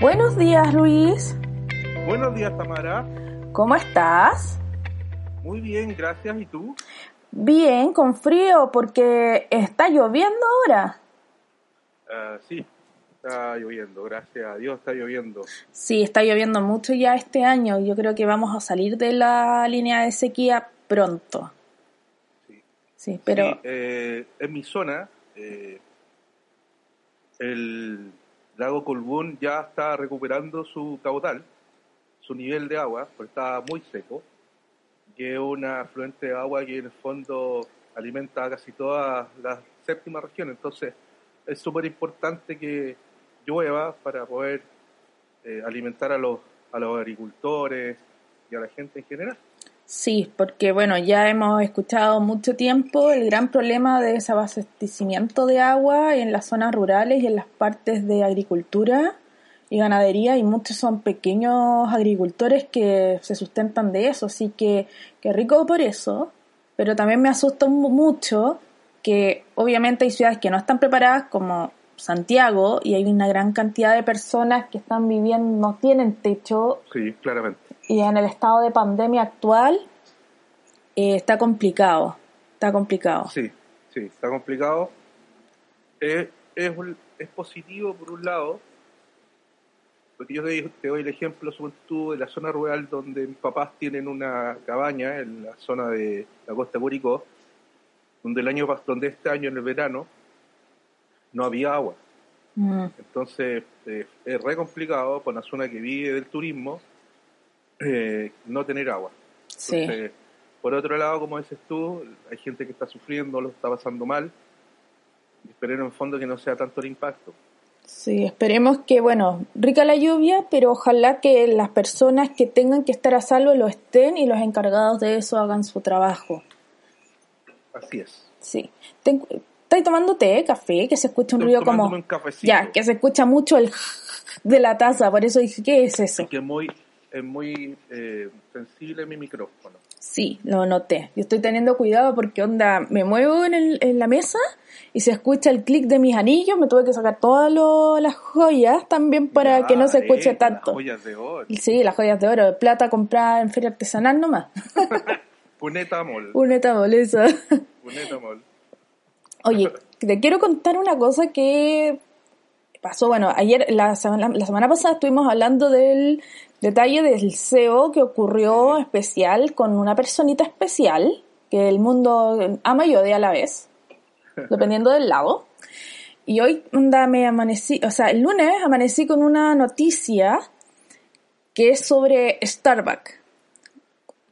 Buenos días, Luis. Buenos días, Tamara. ¿Cómo estás? Muy bien, gracias. ¿Y tú? Bien, con frío, porque está lloviendo ahora. Ah, sí, está lloviendo, gracias a Dios está lloviendo. Sí, está lloviendo mucho ya este año. Yo creo que vamos a salir de la línea de sequía pronto. Sí, Sí, pero Sí, eh, en mi zona, eh, el lago Colbún ya está recuperando su caudal, su nivel de agua, porque estaba muy seco, que es una afluente de agua que en el fondo alimenta casi toda la séptima región. Entonces, es súper importante que llueva para poder eh, alimentar a los, a los agricultores y a la gente en general. Sí, porque bueno, ya hemos escuchado mucho tiempo el gran problema de desabastecimiento de agua en las zonas rurales y en las partes de agricultura y ganadería y muchos son pequeños agricultores que se sustentan de eso, así que qué rico por eso, pero también me asusta mu- mucho que obviamente hay ciudades que no están preparadas como Santiago y hay una gran cantidad de personas que están viviendo, no tienen techo Sí, claramente. Y en el estado de pandemia actual eh, está complicado, está complicado. Sí, sí, está complicado. Eh, es, un- es positivo por un lado, porque yo te, te doy el ejemplo, suponte tú, de la zona rural donde mis papás tienen una cabaña en la zona de la costa de Curicó, donde el año donde este año en el verano no había agua. Mm, Entonces eh, es re complicado para una zona que vive del turismo eh, no tener agua. sí. Por otro lado, como dices tú, hay gente que está sufriendo, lo está pasando mal. Esperemos en fondo que no sea tanto el impacto. Sí, esperemos que, bueno, rica la lluvia, pero ojalá que las personas que tengan que estar a salvo lo estén y los encargados de eso hagan su trabajo. Así es. Sí. Ten- ¿Estáis tomando té, café? Que se escucha un Estoy ruido como... un. Ya, que se escucha mucho el de la taza, por eso dije, ¿qué es eso? que es muy, es muy eh, sensible mi micrófono. Sí, lo noté. Yo estoy teniendo cuidado porque, onda, me muevo en, el- en la mesa y se escucha el clic de mis anillos. Me tuve que sacar todas lo- las joyas también para que no se escuche eh, tanto. Las joyas de oro. Sí, las joyas de oro, de plata comprada en feria artesanal nomás. Puneta mol. Un etabol, eso. Puneta mol. Oye, te quiero contar una cosa que pasó. Bueno, ayer, la semana, la semana pasada estuvimos hablando del detalle del SEO que ocurrió especial con una personita especial que el mundo ama y odia a la vez, dependiendo del lado. Y hoy onda, me amanecí, o sea, el lunes amanecí con una noticia que es sobre Starbucks.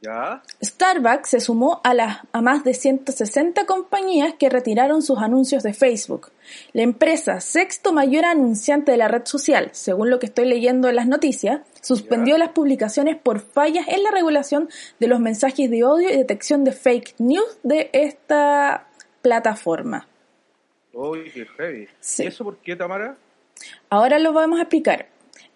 ¿Ya? Starbucks se sumó a, las, a más de 160 compañías que retiraron sus anuncios de Facebook. La empresa, sexto mayor anunciante de la red social, según lo que estoy leyendo en las noticias, suspendió Ya. las publicaciones por fallas en la regulación de los mensajes de odio y detección de fake news de esta plataforma. Uy, qué heavy. Sí. ¿Y eso por qué, Tamara? Ahora lo vamos a explicar.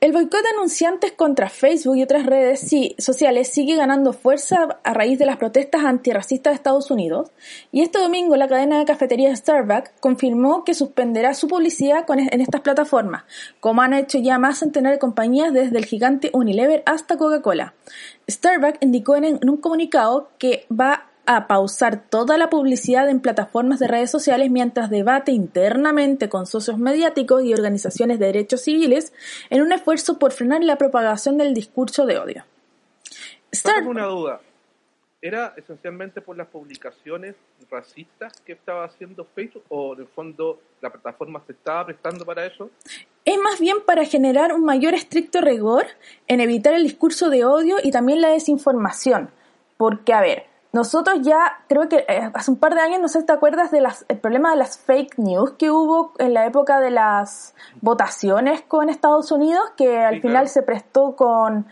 El boicot de anunciantes contra Facebook y otras redes sociales sigue ganando fuerza a raíz de las protestas antirracistas de Estados Unidos. Y este domingo la cadena de cafeterías Starbucks confirmó que suspenderá su publicidad con- en estas plataformas, como han hecho ya más centenares de compañías desde el gigante Unilever hasta Coca-Cola. Starbucks indicó en un comunicado que va a pausar toda la publicidad en plataformas de redes sociales mientras debate internamente con socios mediáticos y organizaciones de derechos civiles en un esfuerzo por frenar la propagación del discurso de odio. Una duda. ¿Era esencialmente por las publicaciones racistas que estaba haciendo Facebook o en el fondo la plataforma se estaba prestando para eso? es más bien para generar un mayor estricto rigor en evitar el discurso de odio y también la desinformación. Porque, a ver, nosotros ya, creo que eh, hace un par de años, no sé si te acuerdas del problema de las fake news que hubo en la época de las votaciones con Estados Unidos, que al Sí, final claro. se prestó con,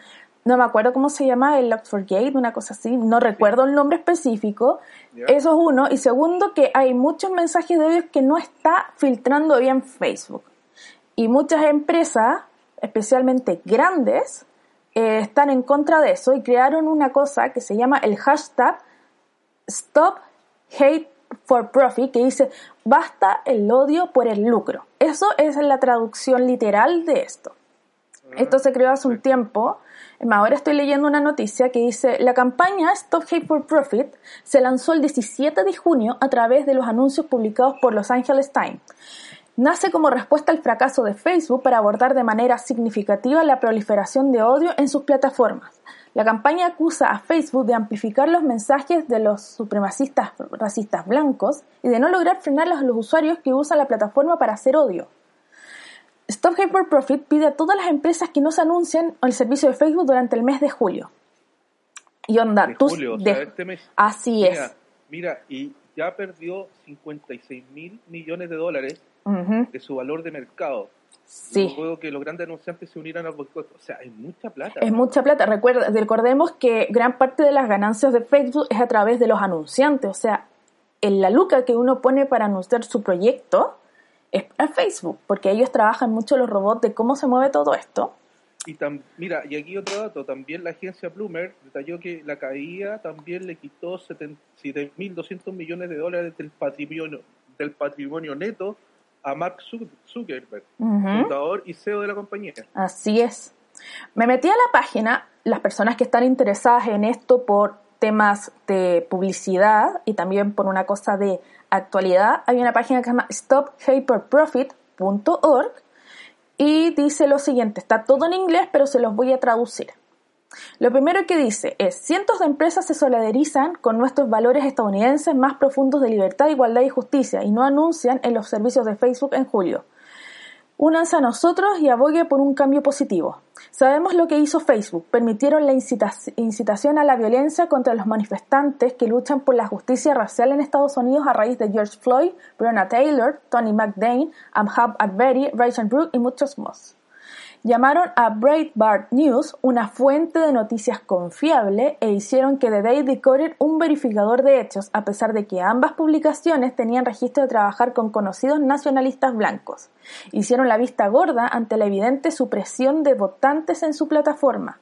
no me acuerdo cómo se llama, el Oxford Gate, una cosa así, no recuerdo el nombre específico. Eso es uno. Y segundo, que hay muchos mensajes de odio que no está filtrando bien Facebook. Y muchas empresas, especialmente grandes, eh, están en contra de eso y crearon una cosa que se llama el hashtag Stop Hate for Profit, que dice basta el odio por el lucro. Eso es la traducción literal de esto. Esto se creó hace un tiempo. Más, Ahora estoy leyendo una noticia que dice, la campaña Stop Hate for Profit se lanzó el 17 de junio a través de los anuncios publicados por Los Angeles Times. Nace como respuesta al fracaso de Facebook para abordar de manera significativa la proliferación de odio en sus plataformas. La campaña acusa a Facebook de amplificar los mensajes de los supremacistas racistas blancos y de no lograr frenar a los usuarios que usan la plataforma para hacer odio. Stop Hate for Profit pide a todas las empresas que no se anuncien el servicio de Facebook durante el mes de julio. Y onda, De tú- julio, o de- sea, este mes. así Mira, es. Mira, y ya perdió 56 mil millones de dólares De su valor de mercado. Sí. Luego que los grandes anunciantes se unieran al boicot. O sea, es mucha plata. Es mucha plata. Recuerda, recordemos que gran parte de las ganancias de Facebook es a través de los anunciantes. O sea, en la luca que uno pone para anunciar su proyecto es a Facebook, porque ellos trabajan mucho los robots de cómo se mueve todo esto. Y tam- mira, y aquí otro dato, también la agencia Bloomer detalló que la caída también le quitó 7.200 millones de dólares del patrimonio, del patrimonio neto a Mark Zu- Zuckerberg, fundador y CEO de la compañía. Así es. Me metí a la página, las personas que están interesadas en esto por temas de publicidad y también por una cosa de actualidad, hay una página que se llama stophyperprofit.org y dice lo siguiente, está todo en inglés pero se los voy a traducir. Lo primero que dice es, cientos de empresas se solidarizan con nuestros valores estadounidenses más profundos de libertad, igualdad y justicia y no anuncian en los servicios de Facebook en julio. Únanse a nosotros y abogue por un cambio positivo. Sabemos lo que hizo Facebook. Permitieron la incita- incitación a la violencia contra los manifestantes que luchan por la justicia racial en Estados Unidos a raíz de George Floyd, Breonna Taylor, Tony McDane, Amhab Arbery, Rachel Brooke y muchos más. Llamaron a Breitbart News una fuente de noticias confiable e hicieron que The Day Decoded un verificador de hechos, a pesar de que ambas publicaciones tenían registro de trabajar con conocidos nacionalistas blancos. Hicieron la vista gorda ante la evidente supresión de votantes en su plataforma.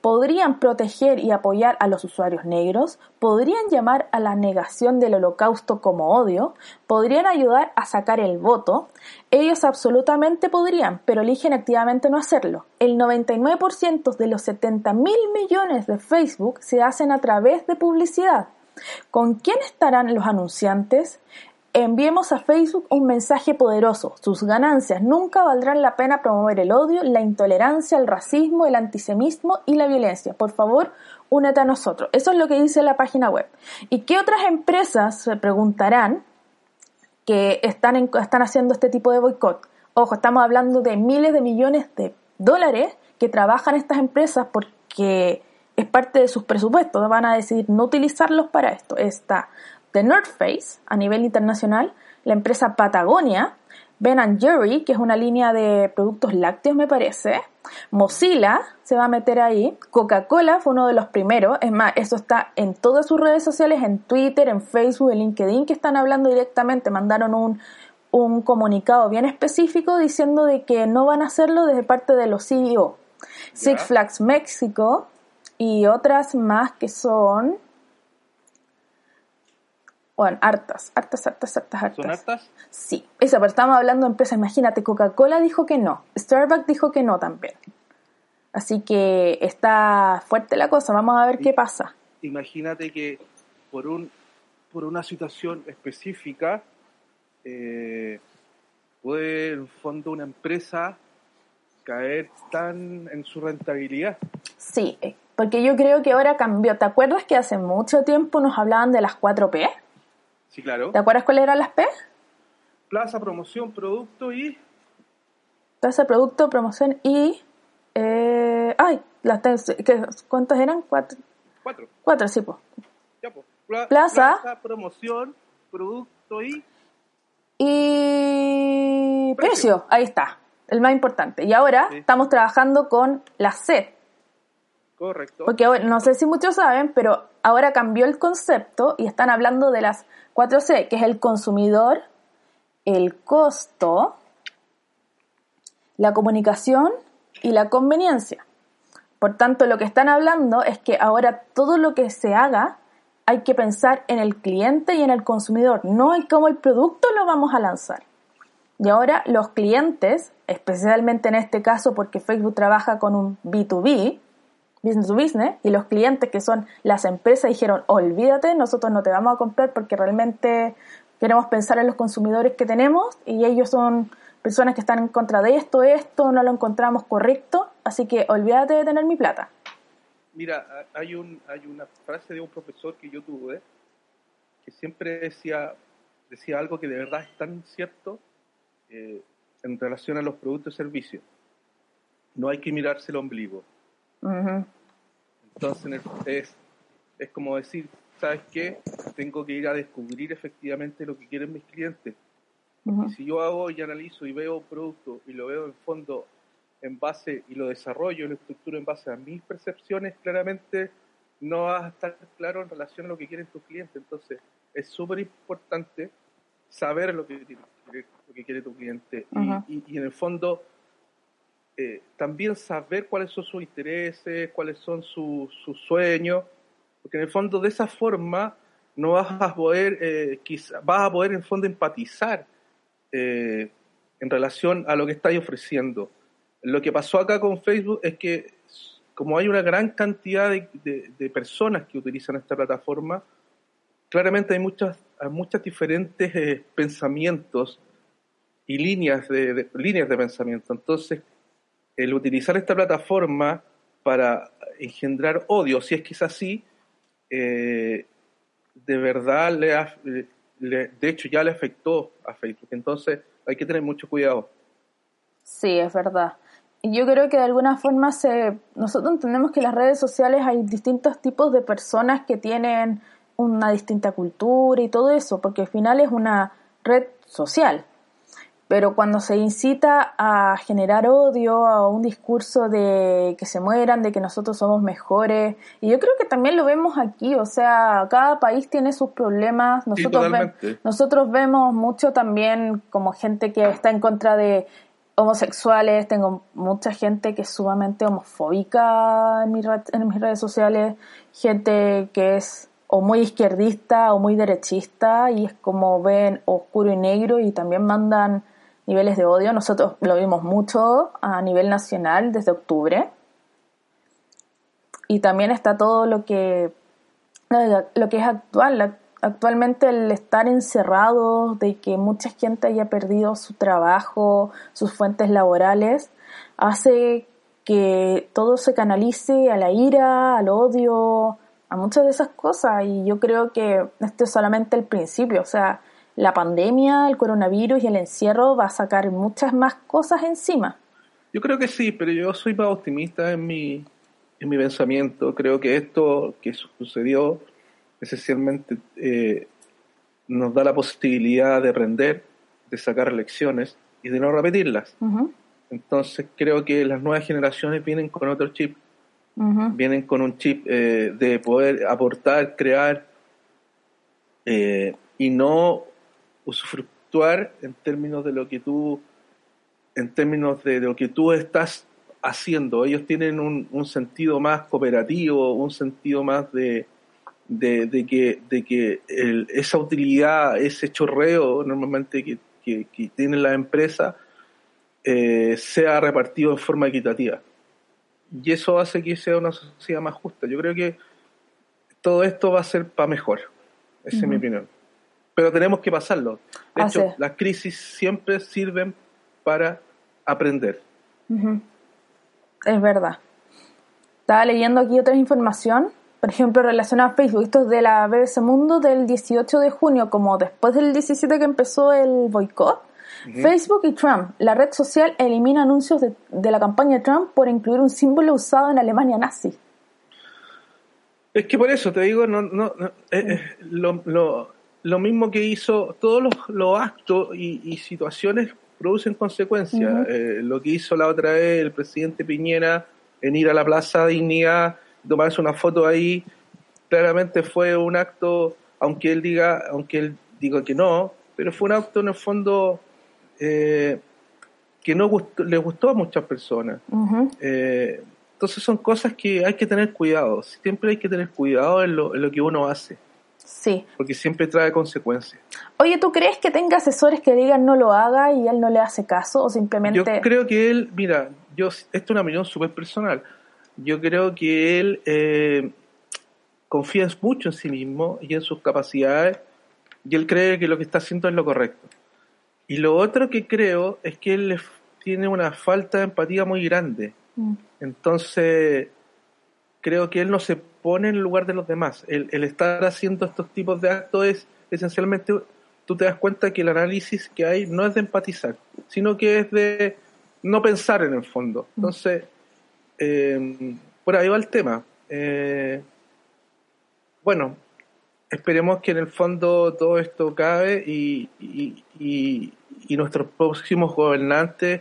Podrían proteger y apoyar a los usuarios negros, podrían llamar a la negación del holocausto como odio, podrían ayudar a sacar el voto, ellos absolutamente podrían, pero eligen activamente no hacerlo. El 99% de los 70 mil millones de Facebook se hacen a través de publicidad. ¿Con quién estarán los anunciantes? Enviemos a Facebook un mensaje poderoso. Sus ganancias nunca valdrán la pena promover el odio, la intolerancia, el racismo, el antisemitismo y la violencia. Por favor, únete a nosotros. Eso es lo que dice la página web. ¿Y qué otras empresas se preguntarán que están, están haciendo este tipo de boicot? Ojo, estamos hablando de miles de millones de dólares que trabajan estas empresas porque es parte de sus presupuestos. Van a decidir no utilizarlos para esto. Está The North Face a nivel internacional, la empresa Patagonia, Ben Jerry, que es una línea de productos lácteos, me parece. Mozilla se va a meter ahí. Coca-Cola fue uno de los primeros. Es más, eso está en todas sus redes sociales, en Twitter, en Facebook, en LinkedIn, que están hablando directamente. Mandaron un, un comunicado bien específico diciendo de que no van a hacerlo desde parte de los CEO. Six Flags México y otras más que son bueno, hartas, hartas, hartas, hartas, hartas. ¿Son hartas? Sí, esa, pero estamos hablando de empresas. Imagínate, Coca-Cola dijo que no, Starbucks dijo que no también. Así que está fuerte la cosa, vamos a ver qué pasa. Imagínate que por un por una situación específica eh, puede en fondo una empresa caer tan en su rentabilidad. Sí, eh, porque yo creo que ahora cambió. ¿Te acuerdas que hace mucho tiempo nos hablaban de las 4 P? Sí, claro. ¿Te acuerdas cuáles eran las P? Plaza, promoción, producto y Plaza, producto, promoción y... Eh, ay, las ten- ¿qué- ¿cuántas eran? Cuatro, cuatro. cuatro sí, pues. Ya, pues. Pla- Plaza. promoción, producto y Y Precio. precio, ahí está, el más importante. Y ahora Sí. estamos trabajando con la C, correcto. porque no sé si muchos saben, pero ahora cambió el concepto y están hablando de las 4C, que es el consumidor, el costo, la comunicación y la conveniencia. Por tanto, lo que están hablando es que ahora todo lo que se haga hay que pensar en el cliente y en el consumidor, no en cómo el producto lo vamos a lanzar. Y ahora los clientes, especialmente en este caso porque Facebook trabaja con un B2B, business to business, y los clientes que son las empresas dijeron, olvídate, nosotros no te vamos a comprar porque realmente queremos pensar en los consumidores que tenemos y ellos son personas que están en contra de esto, esto, no lo encontramos correcto, así que olvídate de tener mi plata. Mira, hay, un, hay una frase de un profesor que yo tuve que siempre decía, decía algo que de verdad es tan cierto eh, en relación a los productos y servicios. No hay que mirarse el ombligo. Entonces es, es como decir, ¿sabes qué? Tengo que ir a descubrir efectivamente lo que quieren mis clientes. Porque si yo hago y analizo y veo un producto y lo veo en fondo en base y lo desarrollo, lo estructuro en base a mis percepciones, claramente no vas a estar claro en relación a lo que quieren tus clientes. Entonces, es súper importante saber lo que, lo que quiere tu cliente y, en el fondo eh, también saber cuáles son sus intereses, cuáles son sus sueños, porque en el fondo de esa forma no vas a poder, eh, vas a poder en el fondo empatizar eh, en relación a lo que estáis ofreciendo. Lo que pasó acá con Facebook es que como hay una gran cantidad de, personas que utilizan esta plataforma, claramente hay muchas, muchas diferentes eh, pensamientos y líneas de, líneas de pensamiento. Entonces, el utilizar esta plataforma para engendrar odio, si es que es así, eh, de verdad le, de hecho ya le afectó a Facebook. Entonces, hay que tener mucho cuidado. Sí, es verdad yo creo que de alguna forma se, nosotros entendemos que en las redes sociales hay distintos tipos de personas que tienen una distinta cultura y todo eso, porque al final es una red social. Pero cuando se incita a generar odio, a un discurso de que se mueran, de que nosotros somos mejores, y yo creo que también lo vemos aquí, o sea, cada país tiene sus problemas, nosotros, nosotros vemos mucho también como gente que está en contra de homosexuales, tengo mucha gente que es sumamente homofóbica en, en mis redes sociales, gente que es o muy izquierdista o muy derechista y es como ven oscuro y negro y también mandan niveles de odio. Nosotros lo vimos mucho a nivel nacional desde octubre. Y también está todo lo que, lo que es actual, actualmente el estar encerrado, de que mucha gente haya perdido su trabajo, sus fuentes laborales, hace que todo se canalice a la ira, al odio, a muchas de esas cosas. Y yo creo que este es solamente el principio. O sea, la pandemia, el coronavirus y el encierro va a sacar muchas más cosas encima. Yo creo que sí, pero yo soy más optimista en mi, en mi pensamiento. Creo que esto que sucedió esencialmente eh, nos da la posibilidad de aprender, de sacar lecciones y de no repetirlas. Entonces creo que las nuevas generaciones vienen con otro chip, vienen con un chip eh, de poder aportar, crear eh, y no usufructuar en términos de lo que tú, en términos de, lo que tú estás haciendo. Ellos tienen un sentido más cooperativo, un sentido más de, de, que, de que esa utilidad, ese chorreo normalmente que, que, tiene la empresa, eh, sea repartido de forma equitativa. Y eso hace que sea una sociedad más justa. Yo creo que todo esto va a ser para mejor. Esa es mi opinión. Pero tenemos que pasarlo. De hecho, las crisis siempre sirven para aprender. Es verdad. Estaba leyendo aquí otra información por ejemplo, relacionado a Facebook, esto es de la BBC Mundo del 18 de junio, como después del 17 que empezó el boicot. Facebook y Trump, la red social elimina anuncios de, la campaña de Trump por incluir un símbolo usado en Alemania nazi. Es que por eso te digo, no, no, eh, eh, lo, mismo que hizo, todos los, actos y, situaciones producen consecuencias. Eh, lo que hizo la otra vez el presidente Piñera en ir a la Plaza Dignidad tomarse una foto ahí, claramente fue un acto, aunque él diga, aunque él diga que no, pero fue un acto en el fondo eh, que no le gustó a muchas personas. Eh, entonces son cosas que hay que tener cuidado, siempre hay que tener cuidado en lo, en lo que uno hace. Sí. Porque siempre trae consecuencias. Oye, ¿tú crees que tenga asesores que digan no lo haga y él no le hace caso o simplemente... Yo creo que él, mira, yo esto es una opinión súper personal. Yo creo que él eh, confía mucho en sí mismo y en sus capacidades y él cree que lo que está haciendo es lo correcto. Y lo otro que creo es que él tiene una falta de empatía muy grande. Mm. Entonces, creo que él no se pone en el lugar de los demás. El, el, estar haciendo estos tipos de actos es esencialmente, tú te das cuenta que el análisis que hay no es de empatizar, sino que es de no pensar en el fondo. Mm. Entonces, eh, por ahí va el tema. Eh, bueno, esperemos que en el fondo todo esto cabe y, y, nuestros próximos gobernantes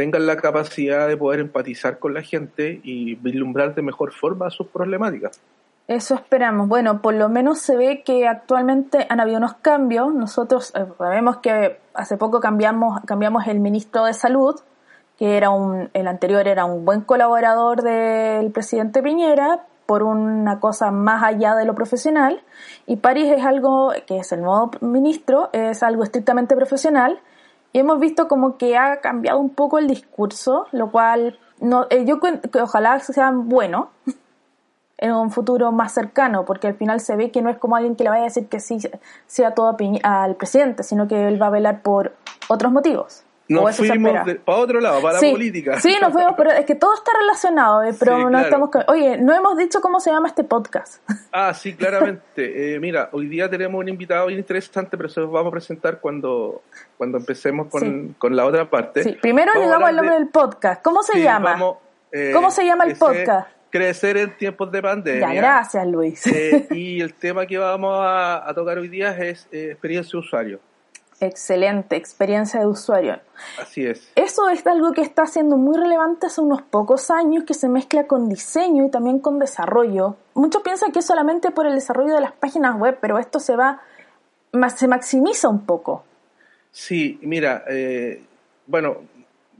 tengan la capacidad de poder empatizar con la gente y vislumbrar de mejor forma sus problemáticas. Eso esperamos. Bueno, por lo menos se ve que actualmente han habido unos cambios. Nosotros eh, sabemos que hace poco cambiamos, cambiamos el ministro de Salud, que era un, el anterior era un buen colaborador del presidente Piñera, por una cosa más allá de lo profesional y París es algo que es el nuevo ministro, es algo estrictamente profesional y hemos visto como que ha cambiado un poco el discurso, lo cual no, eh, yo que ojalá sea bueno en un futuro más cercano, porque al final se ve que no es como alguien que le vaya a decir que sí sea todo al presidente, sino que él va a velar por otros motivos nos fuimos para otro lado, para la política. Sí, nos fuimos, pero es que todo está relacionado, eh, pero no estamos... Oye, no hemos dicho cómo se llama este podcast. Ah, sí, claramente. eh, mira, hoy día tenemos un invitado bien interesante, pero se lo vamos a presentar cuando, cuando empecemos con, con la otra parte. Sí, primero le damos el nombre del podcast. ¿Cómo se llama? Eh, ¿Cómo se llama el podcast? Crecer en tiempos de pandemia. Ya, gracias, Luis. Eh, y el tema que vamos a, a tocar hoy día es experiencia de usuario. Excelente, experiencia de usuario. Así es. Eso es algo que está siendo muy relevante hace unos pocos años, que se mezcla con diseño y también con desarrollo. Muchos piensan que es solamente por el desarrollo de las páginas web, pero esto se va, se maximiza un poco. Sí, mira, eh, bueno,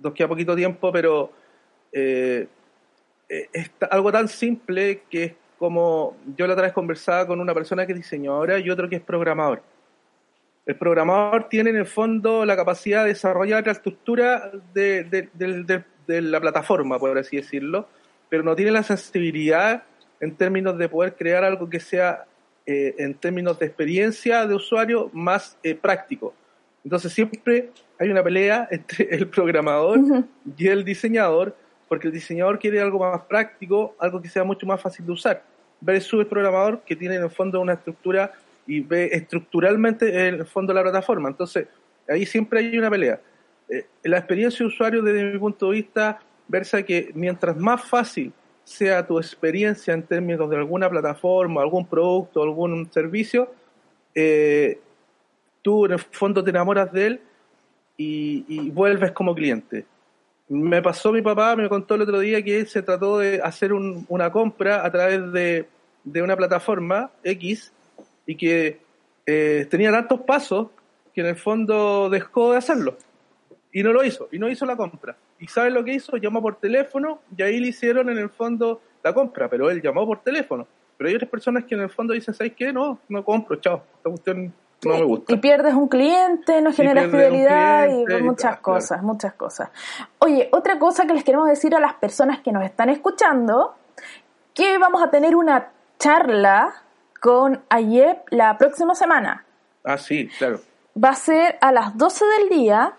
nos queda poquito tiempo, pero eh, eh, es algo tan simple que es como yo la otra vez conversaba con una persona que es diseñadora y otro que es programador el programador tiene en el fondo la capacidad de desarrollar la estructura de, la plataforma, por así decirlo, pero no tiene la sensibilidad en términos de poder crear algo que sea, eh, en términos de experiencia de usuario, más eh, práctico. Entonces siempre hay una pelea entre el programador y el diseñador, porque el diseñador quiere algo más práctico, algo que sea mucho más fácil de usar, versus el programador que tiene en el fondo una estructura y ve estructuralmente el fondo de la plataforma. Entonces, ahí siempre hay una pelea. Eh, la experiencia de usuario, desde mi punto de vista, versa que mientras más fácil sea tu experiencia en términos de alguna plataforma, algún producto, algún servicio, eh, tú en el fondo te enamoras de él y, vuelves como cliente. Me pasó mi papá, me contó el otro día que él se trató de hacer una compra a través de, de una plataforma X y que eh, tenía tantos pasos que en el fondo dejó de hacerlo. Y no lo hizo, y no hizo la compra. ¿Y sabes lo que hizo? Llamó por teléfono y ahí le hicieron en el fondo la compra, pero él llamó por teléfono. Pero hay otras personas que en el fondo dicen, ¿sabes qué? No, no compro, chao, esta cuestión no me gusta. Y pierdes un cliente, no generas fidelidad y, muchas cosas, muchas cosas. Oye, otra cosa que les queremos decir a las personas que nos están escuchando, que vamos a tener una charla con Ayep la próxima semana. Ah, sí, claro. Va a ser a las 12 del día,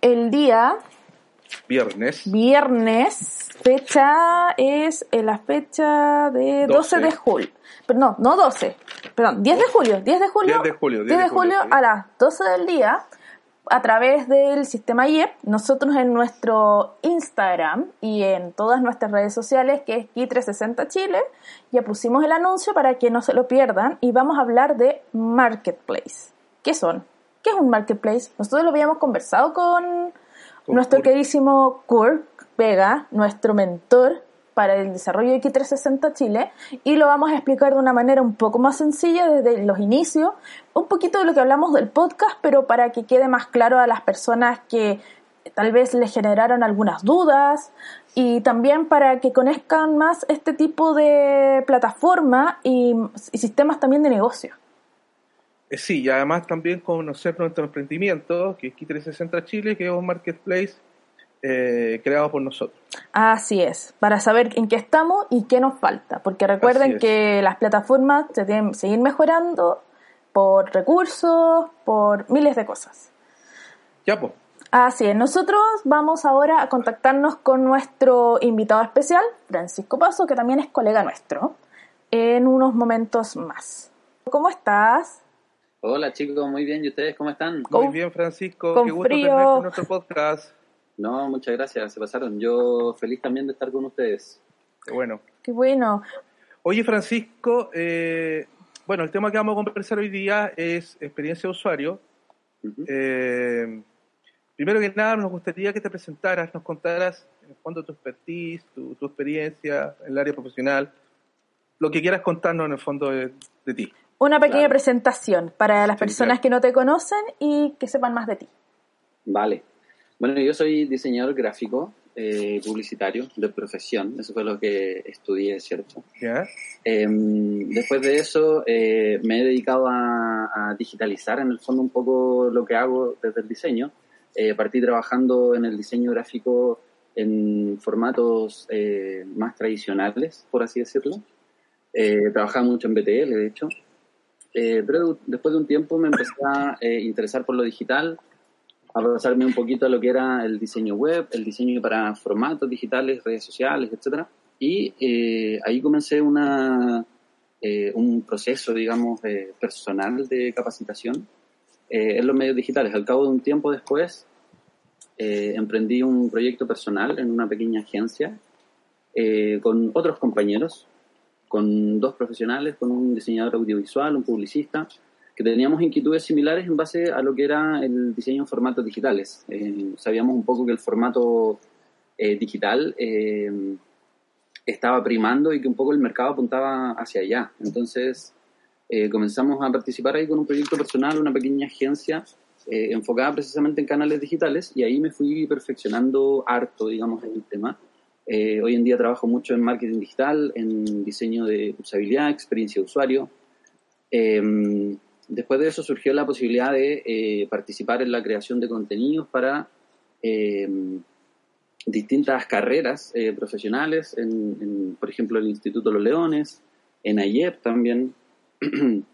el día... Viernes. Viernes, fecha es eh, la fecha de 12, de julio. Pero no, no 12, perdón, 10 de julio, 10 de julio. 10 de julio, 10 de julio, a las 12 del día a través del sistema IEP, nosotros en nuestro Instagram y en todas nuestras redes sociales, que es Ki360 Chile, ya pusimos el anuncio para que no se lo pierdan y vamos a hablar de Marketplace. ¿Qué son? ¿Qué es un Marketplace? Nosotros lo habíamos conversado con, nuestro queridísimo Kurt Vega, nuestro mentor para el desarrollo de X360 Chile y lo vamos a explicar de una manera un poco más sencilla desde los inicios, un poquito de lo que hablamos del podcast, pero para que quede más claro a las personas que tal vez les generaron algunas dudas y también para que conozcan más este tipo de plataforma y, sistemas también de negocio. Eh, sí, y además también conocer nuestro emprendimiento, que es Key360 Chile, que es un marketplace eh, creado por nosotros. Así es, para saber en qué estamos y qué nos falta, porque recuerden que las plataformas se tienen que seguir mejorando por recursos, por miles de cosas. Ya, pues. Así es, nosotros vamos ahora a contactarnos con nuestro invitado especial, Francisco Paso, que también es colega nuestro, en unos momentos más. ¿Cómo estás? Hola chicos, muy bien. ¿Y ustedes cómo están? Muy bien, Francisco. Con Qué gusto frío. tenerte en nuestro podcast. No, muchas gracias, se pasaron. Yo feliz también de estar con ustedes. Qué bueno. Qué bueno. Oye, Francisco, eh, bueno, el tema que vamos a conversar hoy día es experiencia de usuario. Ujú. Eh, primero que nada, nos gustaría que te presentaras, nos contaras en el fondo tu expertise, tu, tu experiencia en el área profesional, lo que quieras contarnos en el fondo de, de ti. Una pequeña Claro. presentación para las Sí, personas claro. que no te conocen y que sepan más de ti. Vale. Bueno, yo soy diseñador gráfico, eh, publicitario de profesión. Eso fue lo que estudié, ¿cierto? ¿Ya? Eh, después de eso eh, me he dedicado a, a digitalizar en el fondo un poco lo que hago desde el diseño. Eh, partí trabajando en el diseño gráfico en formatos eh, más tradicionales, por así decirlo. Eh, trabajaba mucho en BTL, de hecho. Pero después de un tiempo me empecé a interesar por lo digital, pasarme un poquito a lo que era el diseño web, el diseño para formatos digitales, redes sociales, etcétera. Y eh, ahí comencé una, eh, un proceso, digamos, eh, personal de capacitación eh, en los medios digitales. Al cabo de un tiempo después, eh, emprendí un proyecto personal en una pequeña agencia eh, con otros compañeros, con dos profesionales, con un diseñador audiovisual, un publicista, que teníamos inquietudes similares en base a lo que era el diseño en formatos digitales. Eh, sabíamos un poco que el formato eh, digital eh, estaba primando y que un poco el mercado apuntaba hacia allá. Entonces eh, comenzamos a participar ahí con un proyecto personal, una pequeña agencia eh, enfocada precisamente en canales digitales y ahí me fui perfeccionando harto, digamos, en el tema. Eh, hoy en día trabajo mucho en marketing digital, en diseño de usabilidad, experiencia de usuario. Después de eso surgió la posibilidad de eh, participar en la creación de contenidos para eh, distintas carreras eh, profesionales, en, en, por ejemplo, el Instituto Los Leones, en AIEP también.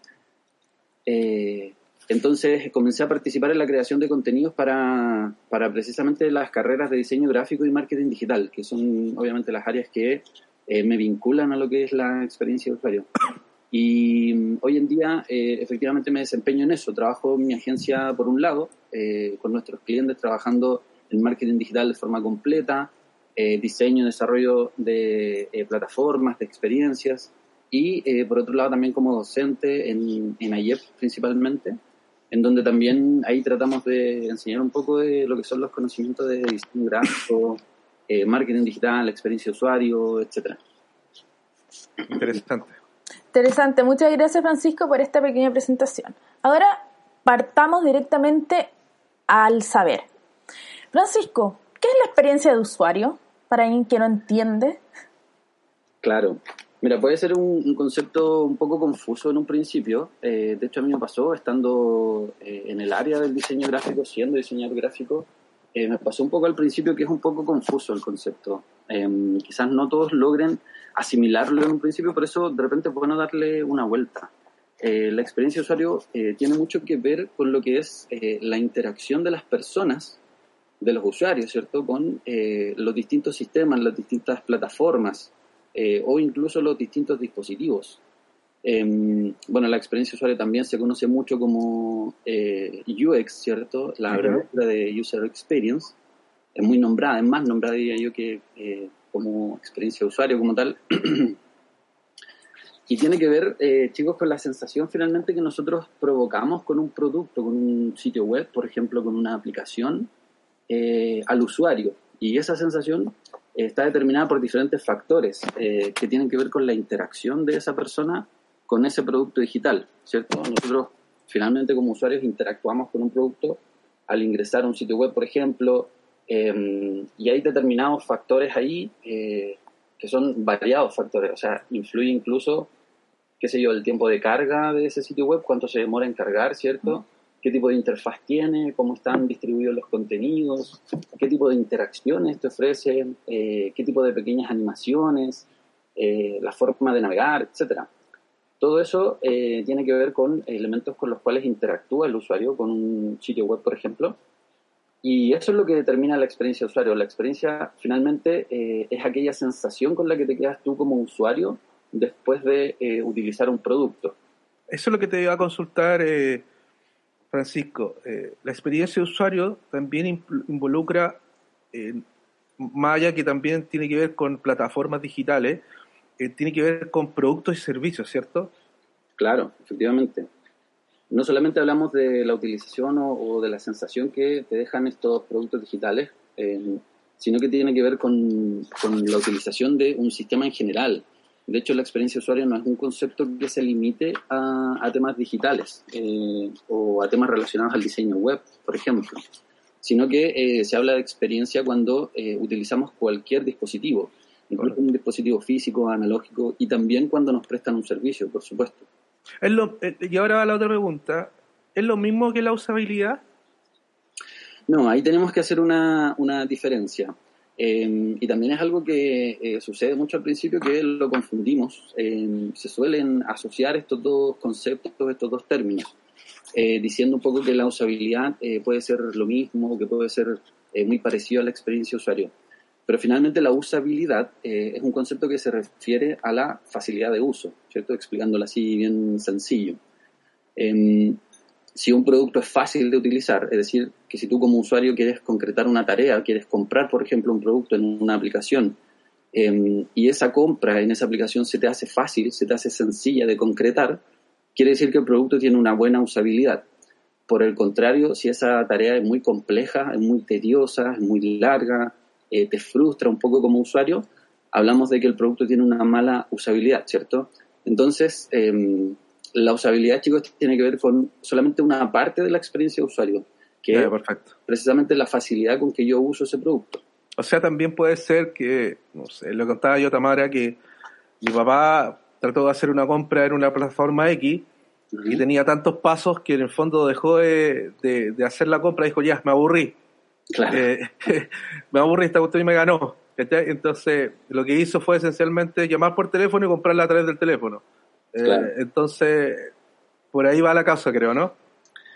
Entonces comencé a participar en la creación de contenidos para, para precisamente las carreras de diseño gráfico y marketing digital, que son obviamente las áreas que me vinculan a lo que es la experiencia de usuario. Y mm, hoy en día eh, efectivamente me desempeño en eso. Trabajo en mi agencia por un lado, eh, con nuestros clientes trabajando en marketing digital de forma completa, eh, diseño, desarrollo de eh, plataformas, de experiencias y eh, por otro lado también como docente en, en principalmente, en donde también ahí tratamos de enseñar un poco de lo que son los conocimientos de diseño gráfico, eh, marketing digital, experiencia de usuario, etcétera. Interesante. Interesante. Muchas gracias, Francisco, por esta pequeña presentación. Ahora partamos directamente al saber. Francisco, ¿qué es la experiencia de usuario? Para alguien que no entiende. Claro. Mira, puede ser un, concepto un poco confuso en un principio. Eh, de hecho, a mí me pasó estando eh, en el área del diseño gráfico, siendo diseñador gráfico, eh, me pasó un poco al principio que es un poco confuso el concepto. Eh, quizás no todos logren asimilarlo en un principio, por eso de repente es bueno darle una vuelta. Eh, la experiencia de usuario eh, tiene mucho que ver con lo que es eh, la interacción de las personas, de los usuarios, ¿cierto? Con los distintos sistemas, las distintas plataformas o incluso los distintos dispositivos. Eh, bueno, la experiencia de usuario también se conoce mucho como UX, ¿cierto? La abreviatura de User Experience. Es muy nombrada, es más nombrada, diría yo, que como experiencia de usuario como tal. y tiene que ver, eh, chicos, con la sensación finalmente que nosotros provocamos con un producto, con un sitio web, por ejemplo, con una aplicación, eh, al usuario. Y esa sensación eh, está determinada por diferentes factores que tienen que ver con la interacción de esa persona con ese producto digital, ¿cierto? Nosotros finalmente como usuarios interactuamos con un producto al ingresar a un sitio web, por ejemplo, Em, y hay determinados factores ahí eh, que son variados factores, o sea, influye incluso, qué sé yo, el tiempo de carga de ese sitio web, cuánto se demora en cargar, ¿cierto? qué tipo de interfaz tiene, cómo están distribuidos los contenidos, qué tipo de interacciones te ofrece, eh, qué tipo de pequeñas animaciones, eh, la forma de navegar, etc. Todo eso eh, tiene que ver con elementos con los cuales interactúa el usuario con un sitio web, por ejemplo. Y eso es lo que determina la experiencia de usuario. La experiencia finalmente es aquella sensación con la que te quedas tú como usuario después de utilizar un producto. Eso es lo que te iba a consultar Francisco, eh, la experiencia de usuario también involucra, eh, más allá que también tiene que ver con plataformas digitales, eh, tiene que ver con productos y servicios, ¿cierto? Claro, efectivamente. No solamente hablamos de la utilización o, de la sensación que te dejan estos productos digitales, sino que tiene que ver con, con la utilización de un sistema en general, de hecho, la experiencia de usuario no es un concepto que se limite a, temas digitales eh, o a temas relacionados al diseño web, por ejemplo, sino que eh, se habla de experiencia cuando eh, utilizamos cualquier dispositivo, incluso un dispositivo físico, analógico, y también cuando nos prestan un servicio, por supuesto. Es lo, y ahora va la otra pregunta. ¿Es lo mismo que la usabilidad? No, ahí tenemos que hacer una, una diferencia. Em, y también es algo que eh, sucede mucho al principio que lo confundimos. Em, se suelen asociar estos dos conceptos, estos dos términos, eh, diciendo un poco que la usabilidad eh, puede ser lo mismo, que puede ser muy parecido a la experiencia usuario. Pero finalmente la usabilidad es un concepto que se refiere a la facilidad de uso, ¿cierto? Explicándolo así bien sencillo. Em, si un producto es fácil de utilizar, es decir, que si tú como usuario quieres concretar una tarea, quieres comprar, por ejemplo, un producto en una aplicación, em, y esa compra en esa aplicación se te hace fácil, se te hace sencilla de concretar, quiere decir que el producto tiene una buena usabilidad. Por el contrario, si esa tarea es muy compleja, es muy tediosa, es muy larga, eh, te frustra un poco como usuario, hablamos de que el producto tiene una mala usabilidad, ¿cierto? Entonces, em, la usabilidad, chicos, tiene que ver con solamente una parte de la experiencia de usuario, que es precisamente la facilidad con que yo uso ese producto. O sea, también puede ser que, no sé, lo contaba yo, Tamara, que mi papá trató de hacer una compra en una plataforma X y tenía tantos pasos que en el fondo dejó de, hacer la compra y dijo, ya, me aburrí. Claro. Eh, me aburrí, esta cuestión y me ganó. Entonces, lo que hizo fue esencialmente llamar por teléfono y comprarla a través del teléfono. Eh, entonces, por ahí va la causa, creo, ¿no?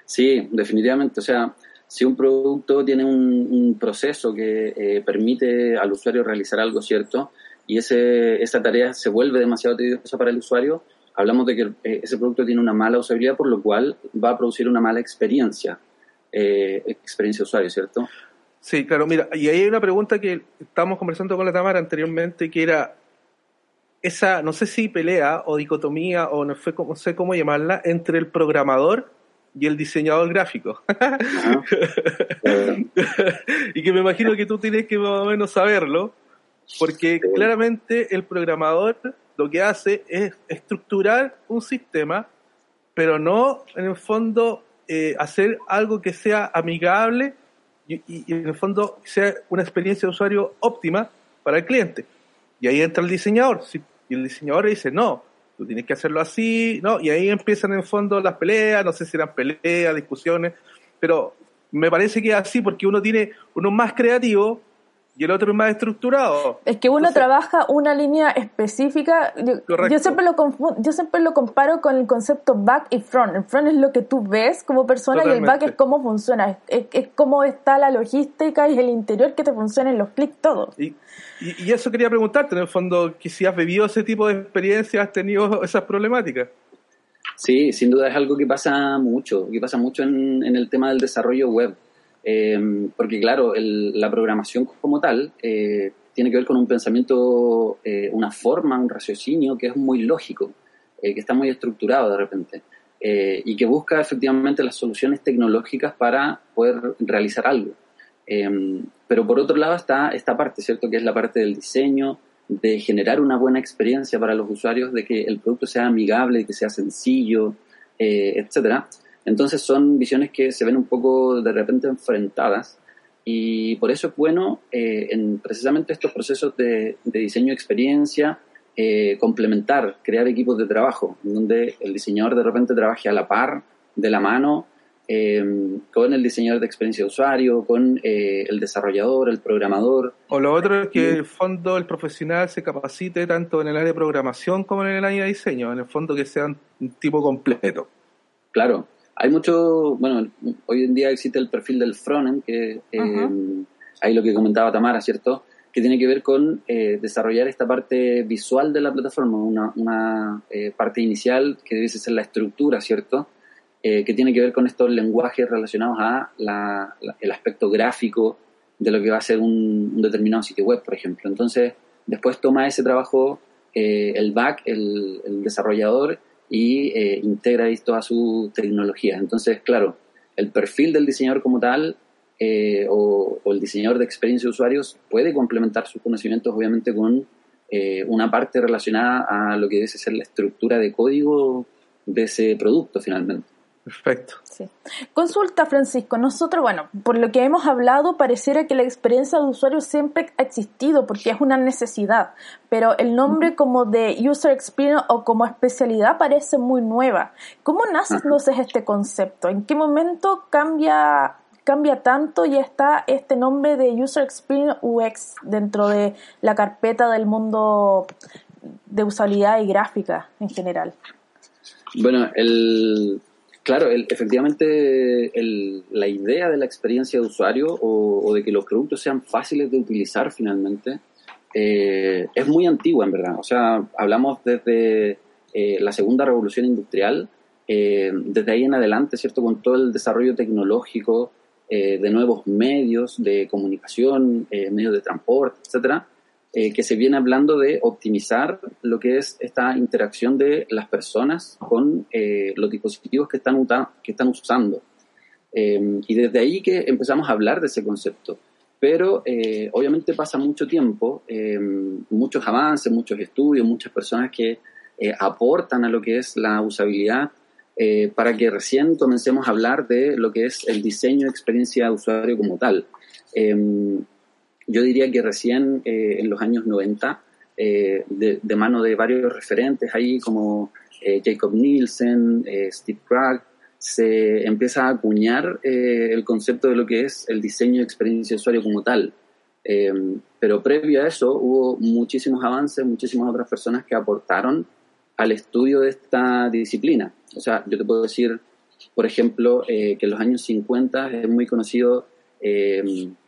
Sí, definitivamente. O sea, si un producto tiene un, proceso que eh, permite al usuario realizar algo cierto y ese, esa tarea se vuelve demasiado tediosa para el usuario, hablamos de que ese producto tiene una mala usabilidad, por lo cual va a producir una mala experiencia, experiencia de usuario, ¿cierto? Sí, claro, mira, y ahí hay una pregunta que estábamos conversando con la Tamara anteriormente, que era, esa, no sé si pelea o dicotomía o no sé cómo llamarla, entre el programador y el diseñador gráfico. y que me imagino que tú tienes que más o menos saberlo, porque claramente el programador lo que hace es estructurar un sistema, pero no en el fondo eh, hacer algo que sea amigable y, en el fondo sea una experiencia de usuario óptima para el cliente. Y ahí entra el diseñador. y el diseñador dice, no, tú tienes que hacerlo así, ¿no? Y ahí empiezan en fondo las peleas, no sé si eran peleas, discusiones, pero me parece que es así porque uno tiene, uno más creativo y el otro es más estructurado. Es que uno trabaja una línea específica. Yo, siempre lo yo siempre lo comparo con el concepto back y front. El front es lo que tú ves como persona y el back es cómo funciona. Es, es, cómo está la logística y el interior que te funcionen los clics, todo. Y, y, eso quería preguntarte, en el fondo, que si has vivido ese tipo de experiencia, has tenido esas problemáticas. Sí, sin duda es algo que pasa mucho, que pasa mucho en, en el tema del desarrollo web eh, porque claro, la programación como tal eh, tiene que ver con un pensamiento, eh, una forma, un raciocinio que es muy lógico, que está muy estructurado de repente y que busca efectivamente las soluciones tecnológicas para poder realizar algo. pero por otro lado está esta parte, ¿cierto? Que es la parte del diseño, de generar una buena experiencia para los usuarios, de que el producto sea amigable, que sea sencillo, etcétera. Entonces son visiones que se ven un poco de repente enfrentadas y por eso es bueno eh, en precisamente estos procesos de, diseño de experiencia eh, complementar, crear equipos de trabajo, donde el diseñador de repente trabaje a la par, de la mano, eh, con el diseñador de experiencia de usuario, con el desarrollador, el programador. O lo otro es que en el fondo el profesional se capacite tanto en el área de programación como en el área de diseño, en el fondo que sea un tipo completo. Claro, hay mucho, bueno, hoy en día existe el perfil del frontend, que eh, ahí lo que comentaba Tamara, ¿cierto? Que tiene que ver con eh, desarrollar esta parte visual de la plataforma, una, una eh, parte inicial que debe ser la estructura, ¿cierto? que tiene que ver con estos lenguajes relacionados a la, el aspecto gráfico de lo que va a ser un, determinado sitio web, por ejemplo. Entonces, después toma ese trabajo el back, el, el desarrollador, y eh, integra esto a su tecnología. Entonces, claro, el perfil del diseñador como tal eh, o, el diseñador de experiencia de usuarios puede complementar sus conocimientos obviamente con eh, una parte relacionada a lo que debe ser la estructura de código de ese producto finalmente. Perfecto. Sí. Consulta, Francisco. Nosotros, bueno, por lo que hemos hablado, pareciera que la experiencia de usuario siempre ha existido porque es una necesidad, pero el nombre como de User Experience o como especialidad parece muy nueva. ¿Cómo nace entonces este concepto? ¿En qué momento cambia, cambia tanto y está este nombre de User Experience UX dentro de la carpeta del mundo de usabilidad y gráfica en general? Bueno, el, Claro, efectivamente la idea de la experiencia de usuario o, de que los productos sean fáciles de utilizar finalmente eh, es muy antigua en verdad. O sea, hablamos desde eh, la segunda revolución industrial, eh, desde ahí en adelante, ¿cierto? Con todo el desarrollo tecnológico de nuevos medios de comunicación, medios de transporte, etcétera eh, que se viene hablando de optimizar lo que es esta interacción de las personas con eh, los dispositivos que están, que están usando. Eh, y desde ahí que empezamos a hablar de ese concepto. Pero obviamente pasa mucho tiempo, muchos avances, muchos estudios, muchas personas que aportan a lo que es la usabilidad para que recién comencemos a hablar de lo que es el diseño de experiencia de usuario como tal. Yo diría que recién eh, en los años 90, eh, de, mano de varios referentes ahí como eh, Jacob Nielsen, Steve Krag, se empieza a acuñar el concepto de lo que es el diseño de experiencia de usuario como tal. pero previo a eso hubo muchísimos avances, muchísimas otras personas que aportaron al estudio de esta disciplina. O sea, yo te puedo decir, por ejemplo, que en los años 50 es muy conocido eh,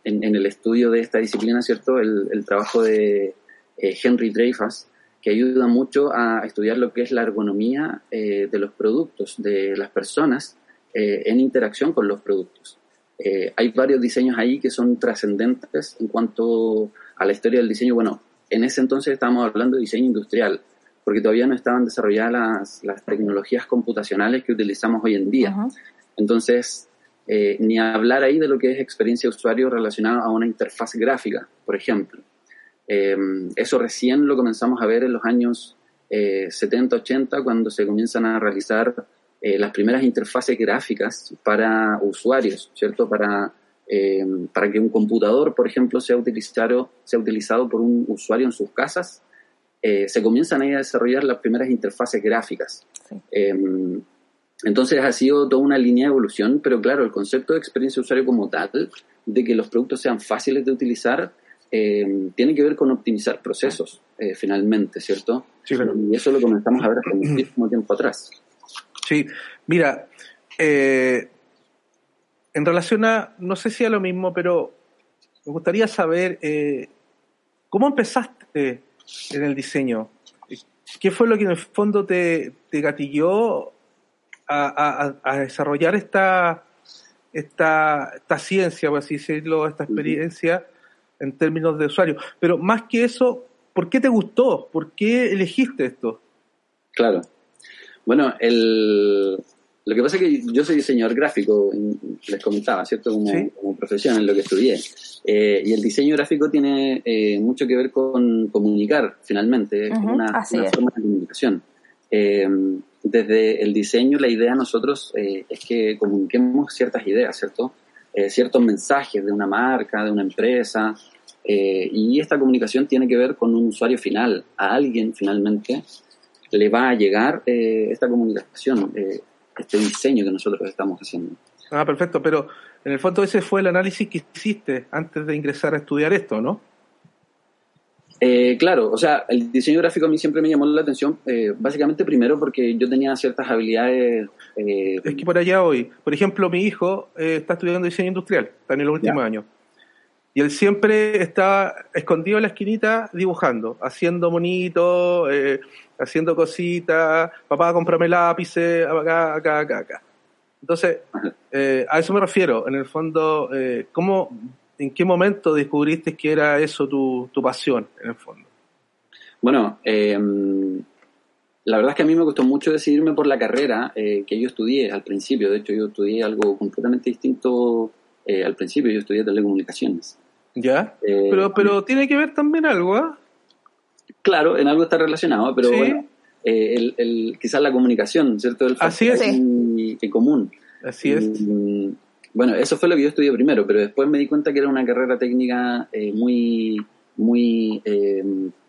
en, el estudio de esta disciplina, ¿cierto? El, trabajo de eh, Henry Dreyfus, que ayuda mucho a estudiar lo que es la ergonomía eh, de los productos, de las personas en interacción con los productos. hay varios diseños ahí que son trascendentes en cuanto a la historia del diseño. Bueno, en ese entonces estábamos hablando de diseño industrial, porque todavía no estaban desarrolladas las, tecnologías computacionales que utilizamos hoy en día. Entonces, eh, ni hablar ahí de lo que es experiencia de usuario relacionada a una interfaz gráfica, por ejemplo. Eh, eso recién lo comenzamos a ver en los años 70, eh, 80, cuando se comienzan a realizar las primeras interfaces gráficas para usuarios, ¿cierto? Para, para que un computador, por ejemplo, sea utilizado, sea utilizado por un usuario en sus casas, se comienzan ahí a desarrollar las primeras interfaces gráficas. Entonces ha sido toda una línea de evolución, pero claro, el concepto de experiencia de usuario como tal, de que los productos sean fáciles de utilizar, eh, tiene que ver con optimizar procesos, eh, finalmente, ¿cierto? Sí, claro. Y eso lo comenzamos a ver hace muchísimo tiempo atrás. Sí, mira, eh, en relación a, no sé si a lo mismo, pero me gustaría saber cómo empezaste en el diseño. ¿Qué fue lo que en el fondo te, te gatilló a, desarrollar esta, esta, esta ciencia, por así decirlo, esta experiencia en términos de usuario. Pero más que eso, ¿por qué te gustó? ¿Por qué elegiste esto? Claro. Bueno, el, lo que pasa es que yo soy diseñador gráfico, les comentaba, ¿cierto? Como, profesión en lo que estudié. Eh, y el diseño gráfico tiene eh, mucho que ver con comunicar, finalmente, es una, una forma de comunicación. Eh, desde el diseño, la idea nosotros eh, es que comuniquemos ciertas ideas, ¿cierto? ciertos mensajes de una marca, de una empresa, y esta comunicación tiene que ver con un usuario final, a alguien finalmente le va a llegar esta comunicación, este diseño que nosotros estamos haciendo. Ah, perfecto, pero en el fondo ese fue el análisis que hiciste antes de ingresar a estudiar esto, ¿no? Eh, claro, o sea, el diseño gráfico a mí siempre me llamó la atención, eh, básicamente primero porque yo tenía ciertas habilidades. Eh, es que por allá hoy, por ejemplo, mi hijo está estudiando diseño industrial, está en los últimos años. Y él siempre está escondido en la esquinita dibujando, haciendo monitos, haciendo cositas, papá, cómprame lápices, acá, acá, acá, acá. Entonces, a eso me refiero. En el fondo, ¿cómo ¿en qué momento descubriste que era eso tu, pasión, en el fondo? Bueno, em, la verdad es que a mí me gustó mucho decidirme por la carrera eh, que yo estudié al principio. De hecho, yo estudié algo completamente distinto eh, al principio. Yo estudié telecomunicaciones. ¿Ya? Eh, pero, pero tiene que ver también algo, ¿ah? Claro, en algo está relacionado, pero bueno, el, quizás la comunicación, ¿cierto? El Así es. común. Así es. Bueno, eso fue lo que yo estudié primero, pero después me di cuenta que era una carrera técnica eh, muy, muy eh,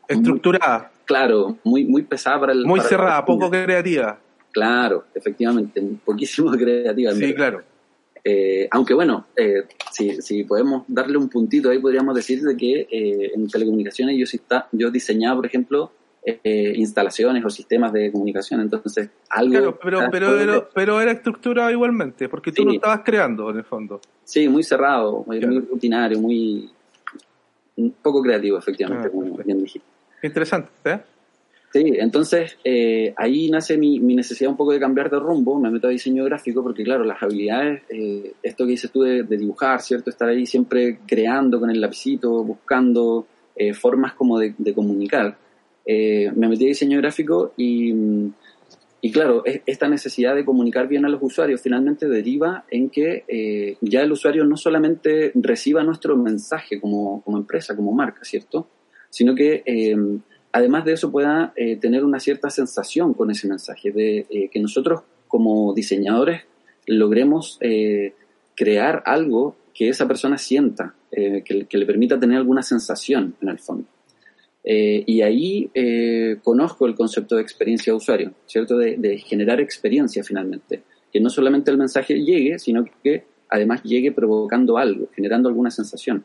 estructurada. claro, muy, muy pesada para el. Muy cerrada, poco creativa. Claro, efectivamente, poquísimo creativa. Sí, claro. Eh, aunque bueno, si, si podemos darle un puntito ahí, podríamos decir de que en telecomunicaciones yo, sí está, yo diseñaba, por ejemplo, eh, instalaciones o sistemas de comunicación. Entonces, algo. Claro, pero, pero, pero, era estructurado igualmente, porque tú lo estabas creando en el fondo. Sí, muy cerrado, muy, rutinario, muy. poco creativo, efectivamente, ah, como bien dijiste. Interesante, ¿eh? Sí, entonces eh, ahí nace mi, necesidad un poco de cambiar de rumbo, me meto a diseño gráfico porque claro, las habilidades, eh, esto que dices tú de, dibujar, ¿cierto? Estar ahí siempre creando con el lapicito, buscando formas como de comunicar, eh, me metí a diseño gráfico y, y, claro, esta necesidad de comunicar bien a los usuarios finalmente deriva en que eh, ya el usuario no solamente reciba nuestro mensaje como, como empresa, como marca, ¿cierto? Sino que eh, además de eso pueda tener una cierta sensación con ese mensaje, de que nosotros como diseñadores logremos crear algo que esa persona sienta, que, que le permita tener alguna sensación en el fondo. Eh, y ahí eh, conozco el concepto de experiencia de usuario, ¿cierto? De, generar experiencia finalmente. Que no solamente el mensaje llegue, sino que además llegue provocando algo, generando alguna sensación.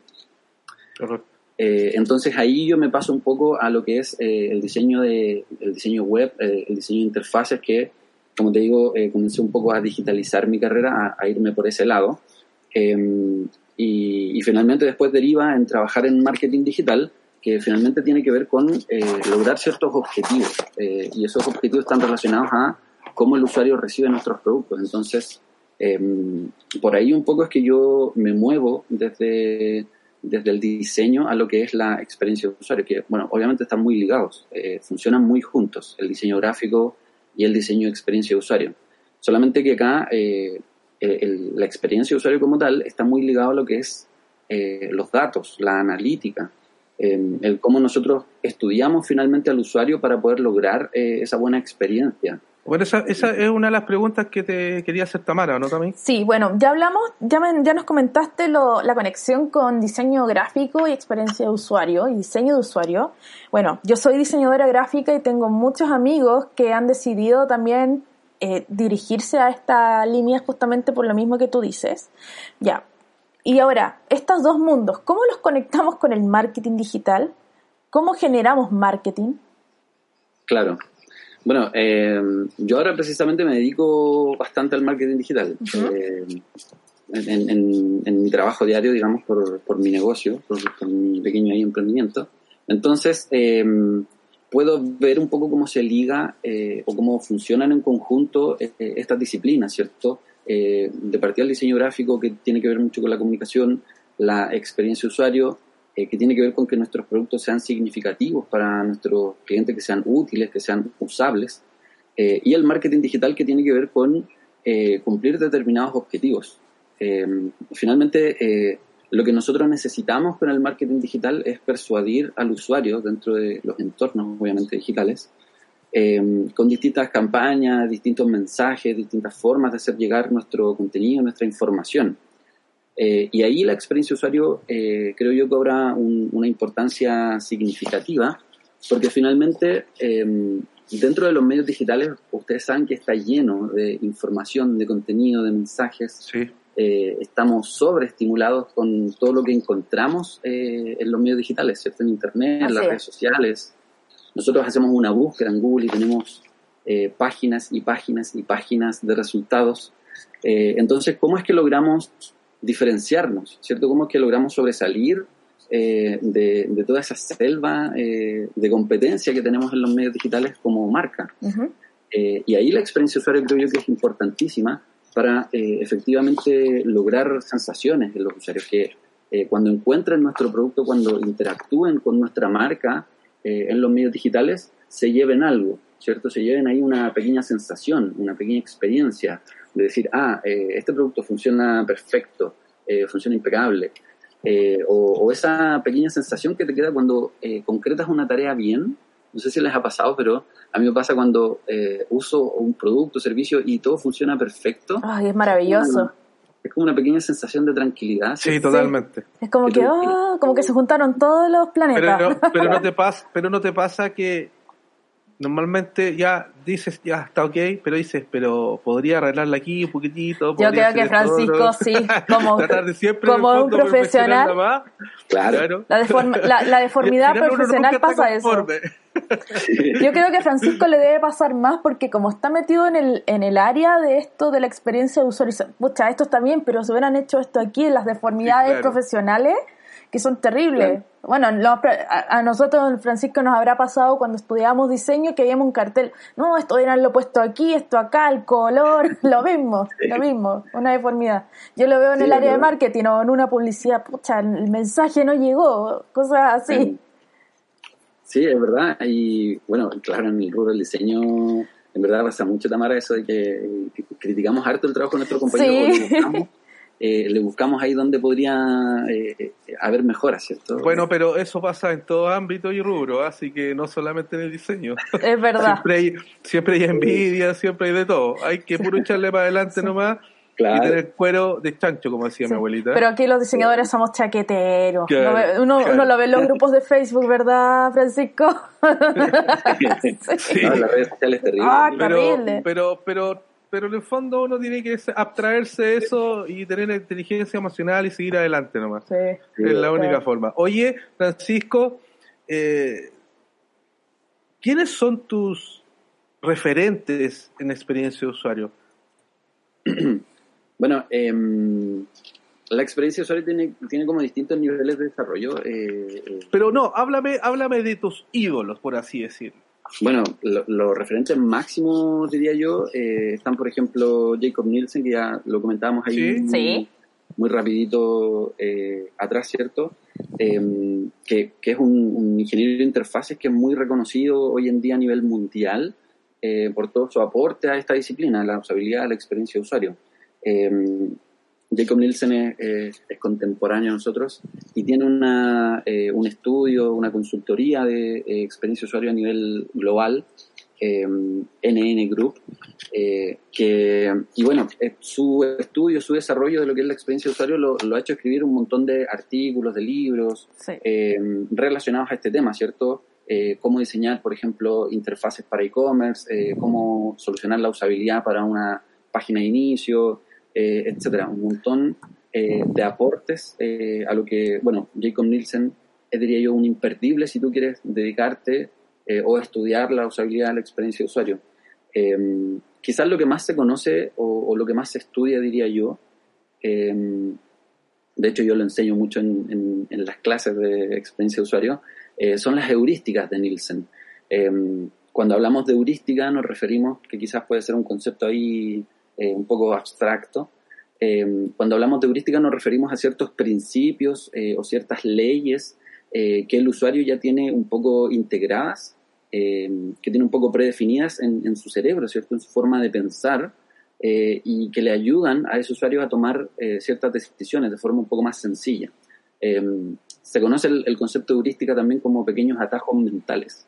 Eh, entonces ahí yo me paso un poco a lo que es el diseño de el diseño web, el diseño de interfaces que, como te digo, comencé un poco a digitalizar mi carrera, a, irme por ese lado. Em, y, y finalmente después deriva en trabajar en marketing digital, que finalmente tiene que ver con eh, lograr ciertos objetivos eh, y esos objetivos están relacionados a cómo el usuario recibe nuestros productos. Entonces, em, por ahí un poco es que yo me muevo desde, desde el diseño a lo que es la experiencia de usuario, que, bueno, obviamente están muy ligados, eh, funcionan muy juntos, el diseño gráfico y el diseño de experiencia de usuario. Solamente que acá la experiencia de usuario como tal está muy ligado a lo que es los datos, la analítica, el cómo nosotros estudiamos finalmente al usuario para poder lograr eh, esa buena experiencia. Bueno, esa, esa, es una de las preguntas que te quería hacer Tamara, ¿no, también Sí, bueno, ya hablamos, ya, ya nos comentaste lo, la conexión con diseño gráfico y experiencia de usuario y diseño de usuario. Bueno, yo soy diseñadora gráfica y tengo muchos amigos que han decidido también eh, dirigirse a esta línea justamente por lo mismo que tú dices. Ya, y ahora, estos dos mundos, ¿cómo los conectamos con el marketing digital? ¿Cómo generamos marketing? Claro. Bueno, eh, yo ahora precisamente me dedico bastante al marketing digital. Eh, en, mi trabajo diario, digamos, por, mi negocio, por, mi pequeño emprendimiento. Entonces, eh, puedo ver un poco cómo se liga o cómo funcionan en conjunto estas disciplinas, ¿cierto? Eh, de partida el diseño gráfico que tiene que ver mucho con la comunicación, la experiencia de usuario, eh, que tiene que ver con que nuestros productos sean significativos para nuestros clientes, que sean útiles, que sean usables, eh, y el marketing digital que tiene que ver con cumplir determinados objetivos. finalmente, lo que nosotros necesitamos con el marketing digital es persuadir al usuario dentro de los entornos, obviamente, digitales, eh, con distintas campañas, distintos mensajes, distintas formas de hacer llegar nuestro contenido, nuestra información. y ahí la experiencia de usuario creo yo cobra una importancia significativa porque finalmente em, dentro de los medios digitales ustedes saben que está lleno de información, de contenido, de mensajes. Eh, estamos sobreestimulados con todo lo que encontramos eh, en los medios digitales, ¿cierto? En Internet, en las redes sociales. Nosotros hacemos una búsqueda en Google y tenemos eh, páginas y páginas y páginas de resultados. entonces, ¿cómo es que logramos diferenciarnos? ¿Cierto? ¿Cómo es que logramos sobresalir eh, de, toda esa selva eh, de competencia que tenemos en los medios digitales como marca. Eh, y ahí la experiencia usuario creo yo que es importantísima para efectivamente lograr sensaciones en los usuarios, que cuando encuentren nuestro producto, cuando interactúen con nuestra marca en los medios digitales, se lleven algo, ¿cierto? Se lleven ahí una pequeña sensación, una pequeña experiencia de decir, ah, este producto funciona perfecto, funciona impecable. Eh, o, esa pequeña sensación que te queda cuando eh, concretas una tarea bien. No sé si les ha pasado, pero a mí me pasa cuando eh, uso un producto, servicio y todo funciona perfecto. Ay, es maravilloso. Es como una pequeña sensación de tranquilidad. Sí, totalmente. Es como que, oh, como que se juntaron todos los planetas. pero, no te pasa, pero no te pasa que normalmente ya dices, ya está ok, pero dices, pero podría arreglarla aquí un poquitito. Yo creo que Francisco sí, como, como un profesional. claro. La, la, deformidad profesional pasa eso. Yo creo que a Francisco le debe pasar más porque como está metido en el, en el área de esto de la experiencia de usuario, pucha, esto está bien, pero si hubieran hecho esto aquí en las deformidades profesionales, que son terribles. Bueno, a, nosotros, Francisco, nos habrá pasado cuando estudiábamos diseño que habíamos un cartel, no, esto era lo puesto aquí, esto acá, el color, lo mismo, lo mismo, una deformidad. Yo lo veo en el área de marketing o en una publicidad, pucha, el mensaje no llegó, cosas así. Sí, es verdad. Y bueno, claro, en el rubro del diseño, en verdad pasa mucho, Tamara, eso de que, criticamos harto el trabajo de nuestro compañero. Sí. Eh, le buscamos ahí donde podría eh, haber mejoras, ¿cierto? Bueno, pero eso pasa en todo ámbito y rubro, así que no solamente en el diseño. Es verdad. siempre, hay, siempre hay envidia, siempre hay de todo. Hay que puro echarle para adelante nomás y tener cuero de chancho, como decía mi abuelita. Pero aquí los diseñadores somos chaqueteros. Uno, uno, lo ve en los grupos de Facebook, ¿verdad, Francisco? sí. las redes sociales terribles. Ah, pero, pero pero en el fondo uno tiene que abstraerse de eso y tener inteligencia emocional y seguir adelante nomás. Sí, es la única forma. Oye, Francisco, eh, ¿quiénes son tus referentes en experiencia de usuario? bueno, em, la experiencia de usuario tiene, tiene como distintos niveles de desarrollo. Eh, eh. Pero no, háblame, háblame de tus ídolos, por así decirlo. Bueno, los referentes máximos, diría yo, eh, están, por ejemplo, Jacob Nielsen, que ya lo comentábamos ahí Muy, rapidito eh, atrás, ¿cierto? Em, que, es un, ingeniero de interfaces que es muy reconocido hoy en día a nivel mundial eh, por todo su aporte a esta disciplina, la usabilidad, la experiencia de usuario. Em, Jacob Nielsen es, contemporáneo a nosotros y tiene una, eh, un estudio, una consultoría de eh, experiencia de usuario a nivel global, NN eh, Group, que, y bueno, su estudio, su desarrollo de lo que es la experiencia de usuario lo, ha hecho escribir un montón de artículos, de libros relacionados a este tema, ¿cierto? cómo diseñar, por ejemplo, interfaces para e-commerce, cómo solucionar la usabilidad para una página de inicio, eh, etcétera. Un montón eh, de aportes eh, a lo que, bueno, Jacob Nielsen es, diría yo, un imperdible si tú quieres dedicarte o estudiar la usabilidad de la experiencia de usuario. Em, quizás lo que más se conoce o, lo que más se estudia, diría yo, em, de hecho yo lo enseño mucho en, en, las clases de experiencia de usuario, son las heurísticas de Nielsen. Em, cuando hablamos de heurística nos referimos que quizás puede ser un concepto ahí eh, un poco abstracto. Eh, cuando hablamos de heurística nos referimos a ciertos principios eh, o ciertas leyes que el usuario ya tiene un poco integradas, que tiene un poco predefinidas en, su cerebro, ¿cierto? En su forma de pensar y que le ayudan a ese usuario a tomar ciertas decisiones de forma un poco más sencilla. se conoce el, el, concepto de heurística también como pequeños atajos mentales.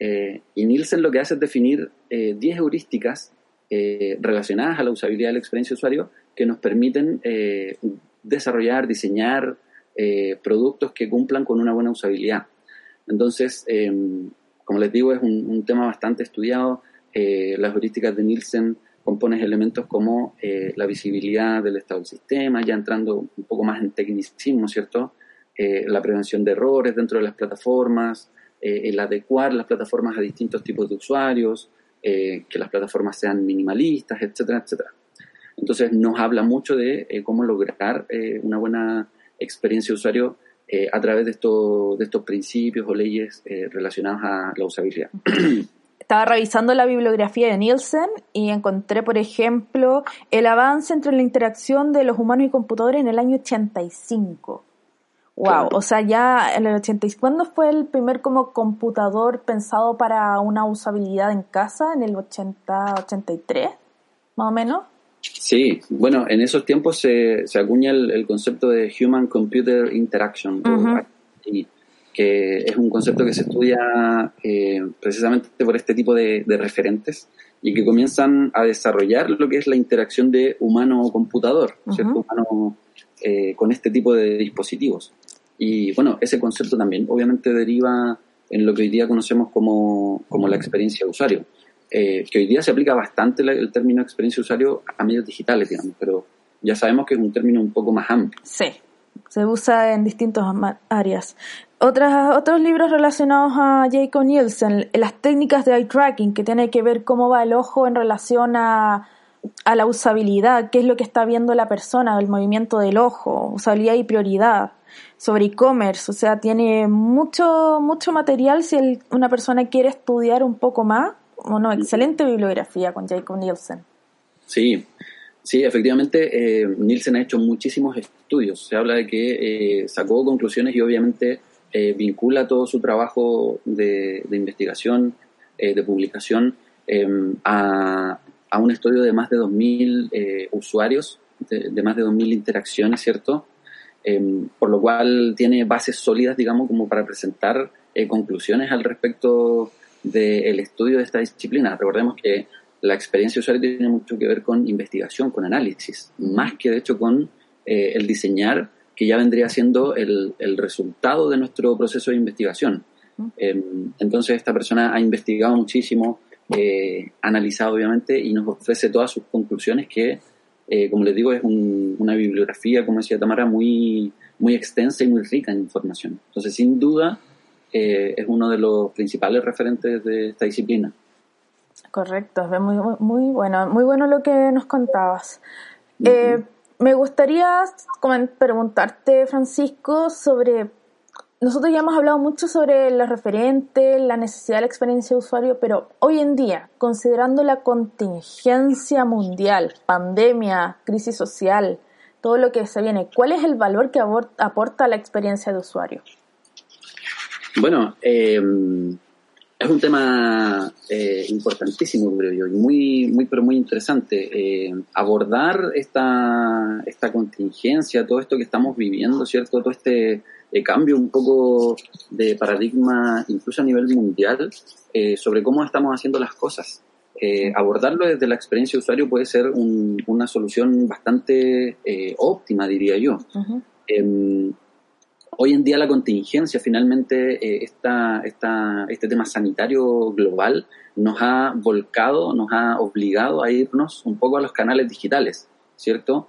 y Nielsen lo que hace es definir 10 heurísticas eh, relacionadas a la usabilidad de la experiencia de usuario que nos permiten eh, desarrollar, diseñar productos que cumplan con una buena usabilidad. Entonces, em, como les digo, es un, tema bastante estudiado. las heurísticas de Nielsen componen elementos como la visibilidad del estado del sistema, ya entrando un poco más en tecnicismo, ¿cierto? la prevención de errores dentro de las plataformas, el adecuar las plataformas a distintos tipos de usuarios, eh, que las plataformas sean minimalistas, etcétera, etcétera. Entonces nos habla mucho de eh, cómo lograr eh, una buena experiencia de usuario a través de, de estos principios o leyes relacionadas a la usabilidad. Estaba revisando la bibliografía de Nielsen y encontré, por ejemplo, el avance entre la interacción de los humanos y computadores en el año 85. Wow, o sea, ya en el 80, ¿cuándo fue el primer como computador pensado para una usabilidad en casa? ¿En el 80, 83, más o menos? Sí, bueno, en esos tiempos se, se acuña el, concepto de Human Computer Interaction, que es un concepto que se estudia eh, precisamente por este tipo de, referentes y que comienzan a desarrollar lo que es la interacción de humano-computador, ¿cierto? Humano eh, con este tipo de dispositivos. Y bueno, ese concepto también obviamente deriva en lo que hoy día conocemos como, la experiencia de usuario, eh, que hoy día se aplica bastante el término experiencia de usuario a medios digitales, digamos, pero ya sabemos que es un término un poco más amplio. Sí, se usa en distintas áreas. Otras, otros libros relacionados a Jacob Nielsen, las técnicas de eye tracking, que tiene que ver cómo va el ojo en relación a, a la usabilidad, qué es lo que está viendo la persona, el movimiento del ojo, usabilidad y prioridad sobre e-commerce, o sea, tiene mucho, mucho material si una persona quiere estudiar un poco más. Bueno, excelente bibliografía con Jacob Nielsen. Sí, sí, efectivamente, eh, Nielsen ha hecho muchísimos estudios. Se habla de que eh, sacó conclusiones y obviamente eh, vincula todo su trabajo de, investigación, de publicación, em, a, un estudio de más de 2.000 usuarios, de, de, más de 2.000 interacciones, ¿cierto? Em, por lo cual tiene bases sólidas, digamos, como para presentar eh, conclusiones al respecto del estudio de esta disciplina. Recordemos que la experiencia usuaria tiene mucho que ver con investigación, con análisis, más que de hecho con eh, el diseñar, que ya vendría siendo el, resultado de nuestro proceso de investigación. Em, entonces esta persona ha investigado muchísimo, eh, analizado obviamente y nos ofrece todas sus conclusiones que eh, como les digo, es una bibliografía, como decía Tamara, muy, muy extensa y muy rica en información. Entonces, sin duda, eh, es uno de los principales referentes de esta disciplina. Correcto, es muy, muy, bueno, muy bueno lo que nos contabas. Me gustaría preguntarte, Francisco, sobre nosotros ya hemos hablado mucho sobre los referentes, la necesidad de la experiencia de usuario, pero hoy en día, considerando la contingencia mundial, pandemia, crisis social, todo lo que se viene, ¿cuál es el valor que aporta la experiencia de usuario? Bueno, eh, es un tema eh, importantísimo, creo yo, y muy, muy, pero muy interesante. Eh, abordar esta, esta contingencia, todo esto que estamos viviendo, ¿cierto? Todo este eh, cambio un poco de paradigma, incluso a nivel mundial, eh, sobre cómo estamos haciendo las cosas. Eh, abordarlo desde la experiencia de usuario puede ser una solución bastante óptima, diría yo. Em, hoy en día la contingencia, finalmente, esta, esta, este tema sanitario global nos ha volcado, nos ha obligado a irnos un poco a los canales digitales, ¿cierto?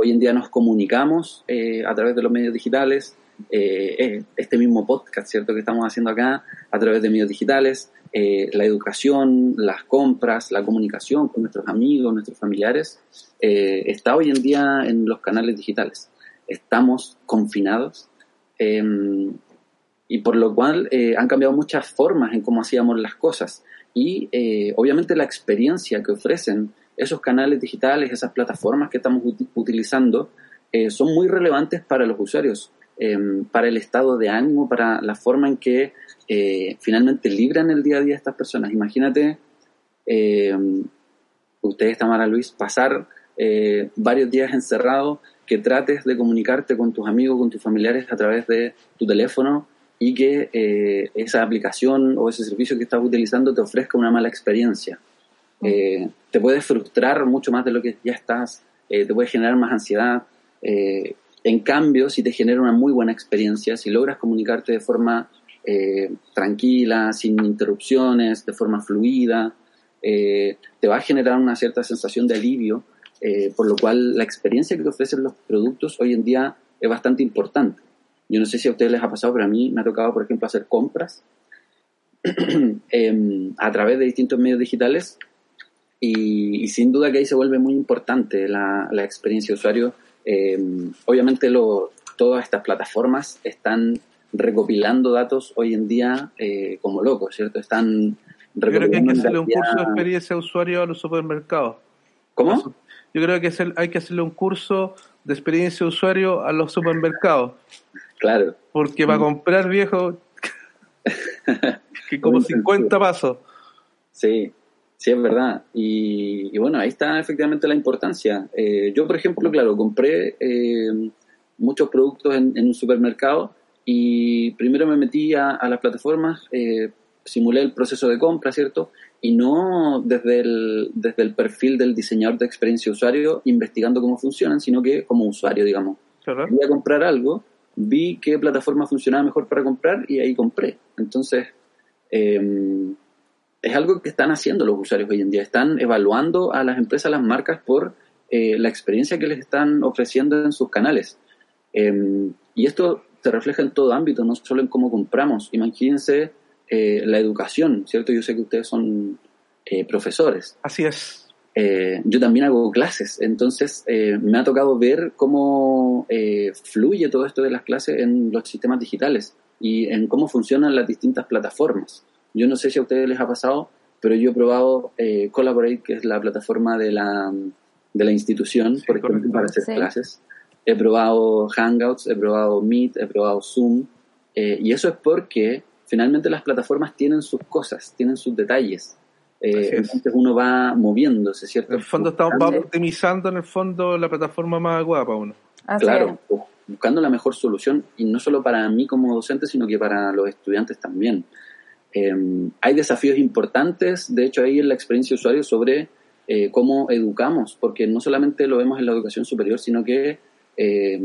hoy en día nos comunicamos a través de los medios digitales, eh, este mismo podcast, ¿cierto?, que estamos haciendo acá a través de medios digitales, eh, la educación, las compras, la comunicación con nuestros amigos, nuestros familiares, eh, está hoy en día en los canales digitales. Estamos confinados em, y por lo cual han cambiado muchas formas en cómo hacíamos las cosas y obviamente la experiencia que ofrecen esos canales digitales, esas plataformas que estamos utilizando, son muy relevantes para los usuarios. Em, para el estado de ánimo, para la forma en que eh, finalmente libran el día a día estas personas. Imagínate, eh, ustedes, Tamara Luis, pasar eh, varios días encerrado, que trates de comunicarte con tus amigos, con tus familiares a través de tu teléfono y que eh, esa aplicación o ese servicio que estás utilizando te ofrezca una mala experiencia. Mm. te puedes frustrar mucho más de lo que ya estás, te puede generar más ansiedad, en cambio, si te genera una muy buena experiencia, si logras comunicarte de forma eh, tranquila, sin interrupciones, de forma fluida, eh, te va a generar una cierta sensación de alivio, eh, por lo cual la experiencia que te ofrecen los productos hoy en día es bastante importante. Yo no sé si a ustedes les ha pasado, pero a mí me ha tocado, por ejemplo, hacer compras em, a través de distintos medios digitales y, sin duda que ahí se vuelve muy importante la, experiencia de usuario. Em, obviamente todas estas plataformas están recopilando datos hoy en día eh, como locos, ¿cierto? Están Yo creo que hay que hacerle un curso de experiencia de usuario a los supermercados. ¿Cómo? Yo creo que hay que hacerle un curso de experiencia de usuario a los supermercados. Claro. Porque para comprar viejo, que como 50 pasos. Sí, sí, es verdad. Y, bueno, ahí está efectivamente la importancia. Eh, yo, por ejemplo, claro, compré eh, muchos productos en, un supermercado y primero me metí a, las plataformas, eh, simulé el proceso de compra, ¿cierto? Y no desde el, desde el perfil del diseñador de experiencia usuario investigando cómo funcionan, sino que como usuario, digamos. Voy a comprar algo, vi qué plataforma funcionaba mejor para comprar y ahí compré. Entonces, em, es algo que están haciendo los usuarios hoy en día. Están evaluando a las empresas, a las marcas por eh, la experiencia que les están ofreciendo en sus canales. Em, y esto se refleja en todo ámbito, no solo en cómo compramos. Imagínense eh, la educación, ¿cierto? Yo sé que ustedes son eh, profesores. Así es. Yo también hago clases, entonces me ha tocado ver cómo fluye todo esto de las clases en los sistemas digitales y en cómo funcionan las distintas plataformas. Yo no sé si a ustedes les ha pasado, pero yo he probado Collaborate, que es la plataforma de la, de la institución, por ejemplo, para hacer clases. He probado Hangouts, he probado Meet, he probado Zoom, y eso es porque finalmente las plataformas tienen sus cosas, tienen sus detalles. Eh, entonces uno va moviéndose, ¿cierto? En el fondo estamos optimizando en el fondo la plataforma más guapa uno. claro, buscando la mejor solución y no solo para mí como docente, sino que para los estudiantes también. Em, hay desafíos importantes, de hecho, ahí en la experiencia de usuario sobre eh, cómo educamos, porque no solamente lo vemos en la educación superior, sino que eh,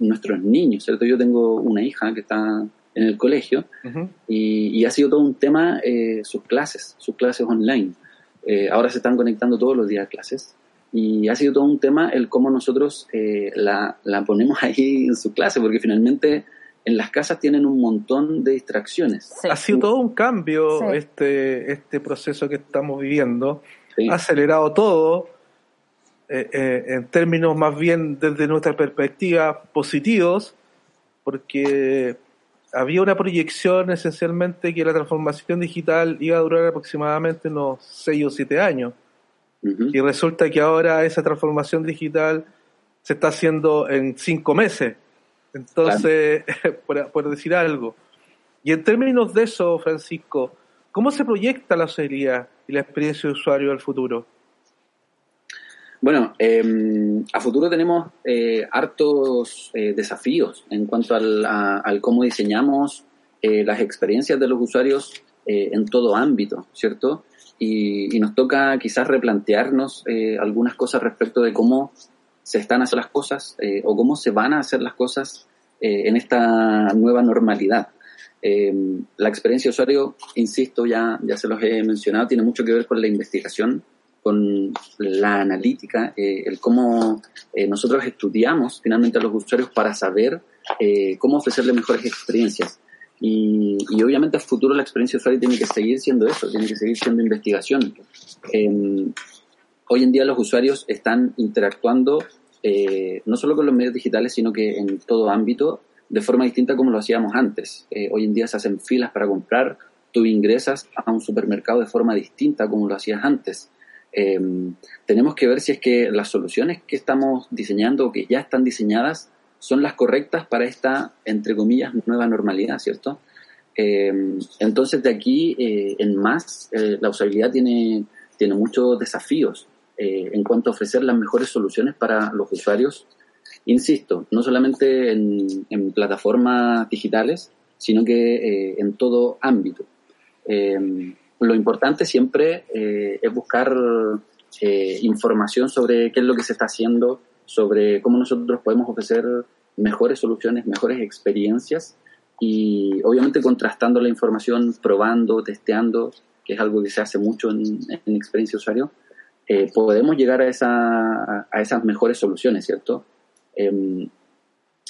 nuestros niños, ¿cierto? Yo tengo una hija que está en el colegio y, ha sido todo un tema eh, sus clases, sus clases online. Eh, ahora se están conectando todos los días a clases y ha sido todo un tema el cómo nosotros eh, la, la, ponemos ahí en su clase, porque finalmente en las casas tienen un montón de distracciones. Ha sido todo un cambio este, este proceso que estamos viviendo. Ha acelerado todo. en términos más bien desde nuestra perspectiva positivos, porque había una proyección esencialmente que la transformación digital iba a durar aproximadamente unos 6 o 7 años. Y resulta que ahora esa transformación digital se está haciendo en 5 meses. Entonces, por, decir algo. Y en términos de eso, Francisco, ¿cómo se proyecta la usabilidad y la experiencia de usuario al futuro? Bueno, em, a futuro tenemos eh, hartos eh, desafíos en cuanto al, cómo diseñamos eh, las experiencias de los usuarios en todo ámbito, ¿cierto? Y, nos toca quizás replantearnos algunas cosas respecto de cómo se están haciendo las cosas o cómo se van a hacer las cosas en esta nueva normalidad. Em, la experiencia de usuario, insisto, ya, ya se los he mencionado, tiene mucho que ver con la investigación con la analítica, eh, el cómo eh, nosotros estudiamos finalmente a los usuarios para saber eh, cómo ofrecerles mejores experiencias. Y, obviamente a futuro la experiencia de usuario tiene que seguir siendo eso, tiene que seguir siendo investigación. Em, hoy en día los usuarios están interactuando no solo con los medios digitales, sino que en todo ámbito de forma distinta como lo hacíamos antes. hoy en día se hacen filas para comprar, tú ingresas a un supermercado de forma distinta como lo hacías antes. Em, tenemos que ver si es que las soluciones que estamos diseñando o que ya están diseñadas son las correctas para esta, entre comillas, nueva normalidad, ¿cierto? Em, entonces, de aquí eh, en más, eh, la usabilidad tiene, tiene muchos desafíos eh, en cuanto a ofrecer las mejores soluciones para los usuarios. Insisto, no solamente en, en plataformas digitales, sino que en todo ámbito. Em, lo importante siempre eh, es buscar eh, información sobre qué es lo que se está haciendo, sobre cómo nosotros podemos ofrecer mejores soluciones, mejores experiencias y obviamente contrastando la información, probando, testeando, que es algo que se hace mucho en, experiencia de usuario, eh, podemos llegar a, esa, a esas mejores soluciones, ¿cierto? Em,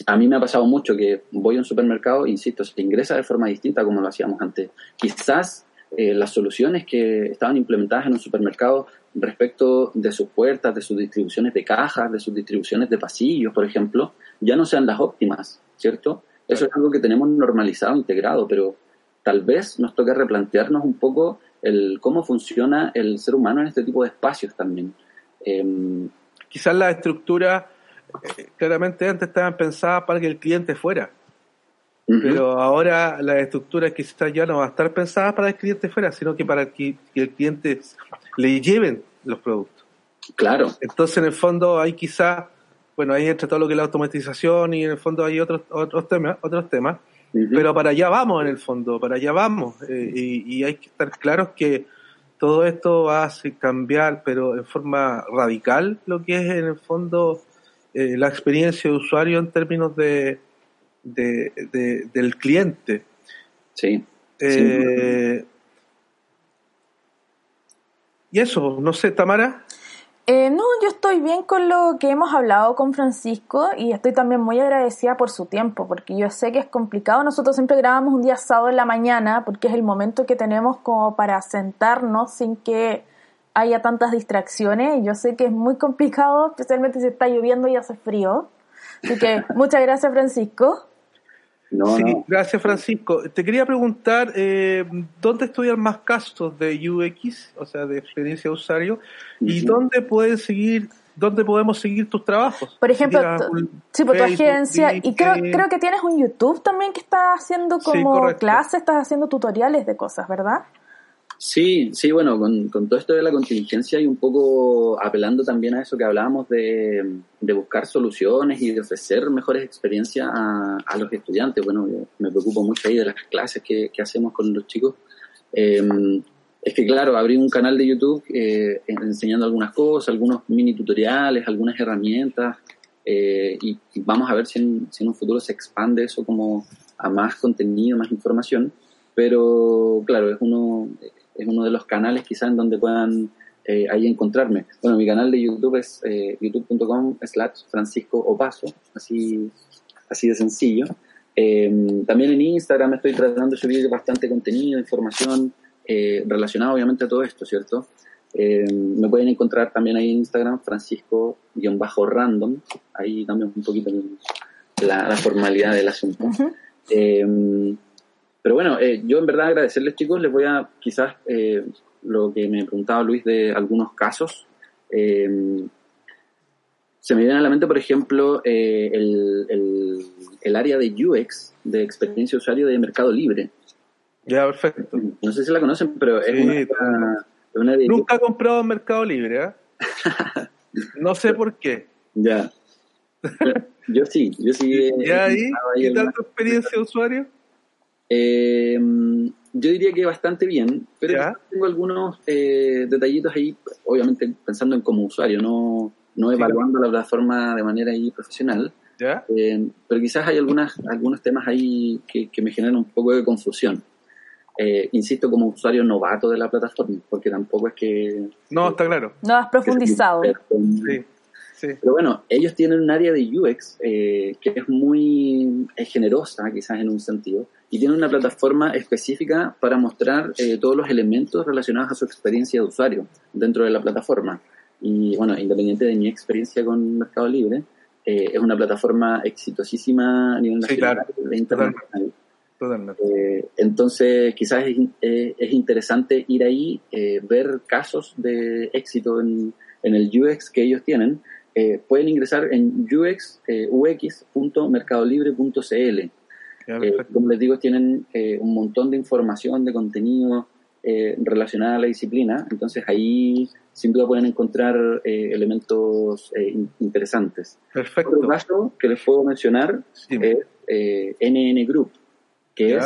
a mí me ha pasado mucho que voy a un supermercado, insisto, se ingresa de forma distinta como lo hacíamos antes. Quizás eh, las soluciones que estaban implementadas en un supermercado respecto de sus puertas, de sus distribuciones de cajas, de sus distribuciones de pasillos, por ejemplo, ya no sean las óptimas, ¿cierto? Eso es algo que tenemos normalizado, integrado, pero tal vez nos toque replantearnos un poco el cómo funciona el ser humano en este tipo de espacios también. Em, Quizás la estructura, eh, claramente antes estaban pensadas para que el cliente fuera, pero ahora las estructuras quizás ya no van a estar pensadas para que el cliente fuera, sino que para que, el cliente le lleven los productos. Claro. Entonces, en el fondo, hay quizás, bueno, ahí entra todo lo que es la automatización y en el fondo hay otros, otros temas, otros temas pero para allá vamos en el fondo, para allá vamos. Eh, y, hay que estar claros que todo esto va a cambiar, pero en forma radical, lo que es en el fondo eh, la experiencia de usuario en términos de, de, del cliente. Sí. Eh, y eso, no sé, Tamara. Eh, no, yo estoy bien con lo que hemos hablado con Francisco y estoy también muy agradecida por su tiempo, porque yo sé que es complicado. Nosotros siempre grabamos un día sábado en la mañana, porque es el momento que tenemos como para sentarnos sin que haya tantas distracciones. Yo sé que es muy complicado, especialmente si está lloviendo y hace frío. Así que muchas gracias, Francisco sí, gracias Francisco. Te quería preguntar, eh, ¿dónde estudian más casos de UX, o sea, de experiencia de usuario, y dónde pueden seguir, dónde podemos seguir tus trabajos? Por ejemplo, sí, por tu agencia, y creo, creo que tienes un YouTube también que estás haciendo como clases, estás haciendo tutoriales de cosas, ¿verdad? Sí, sí, bueno, con, todo esto de la contingencia y un poco apelando también a eso que hablábamos de, buscar soluciones y de ofrecer mejores experiencias a, los estudiantes. Bueno, me preocupo mucho ahí de las clases que, hacemos con los chicos. Em, es que, claro, abrí un canal de YouTube eh, enseñando algunas cosas, algunos mini tutoriales, algunas herramientas, eh, y, vamos a ver si en, si en un futuro se expande eso como a más contenido, más información. Pero, claro, es uno es uno de los canales quizás en donde puedan eh, ahí encontrarme. Bueno, mi canal de YouTube es eh, youtube.com slash Francisco Opaso, así, así de sencillo. Em, también en Instagram estoy tratando de subir bastante contenido, información eh, relacionada obviamente a todo esto, ¿cierto? Em, me pueden encontrar también ahí en Instagram, Francisco-random, ahí también un poquito la, la formalidad del asunto. Pero bueno, eh, yo en verdad agradecerles chicos, les voy a quizás eh, lo que me preguntaba Luis de algunos casos. Eh, se me viene a la mente, por ejemplo, el, el, área de UX, de experiencia de usuario de Mercado Libre. Ya, perfecto. No sé si la conocen, pero es una, Nunca he comprado en Mercado Libre, no sé por qué. Ya. Yo sí, yo sí. ¿Y ahí? ¿Qué tal tu experiencia de usuario? Eh, yo diría que bastante bien, pero tengo algunos eh, detallitos ahí, obviamente pensando en como usuario, no, no evaluando la plataforma de manera ahí profesional. Eh, pero quizás hay algunas, algunos temas ahí que, me generan un poco de confusión. Eh, insisto, como usuario novato de la plataforma, porque tampoco es que... No, está claro. No has profundizado. Sí. Pero bueno, ellos tienen un área de UX que es muy generosa, quizás en un sentido, y tiene una plataforma específica para mostrar eh, todos los elementos relacionados a su experiencia de usuario dentro de la plataforma. Y bueno, independiente de mi experiencia con Mercado Libre, eh, es una plataforma exitosísima a nivel nacional e internacional. Eh, entonces, quizás es, es, interesante ir ahí, ver casos de éxito en, en, el UX que ellos tienen. pueden ingresar en ux, eh, como les digo, tienen eh, un montón de información, de contenido eh, relacionada a la disciplina, entonces ahí sin duda pueden encontrar elementos interesantes. Perfecto. Otro caso que les puedo mencionar es NN Group, que es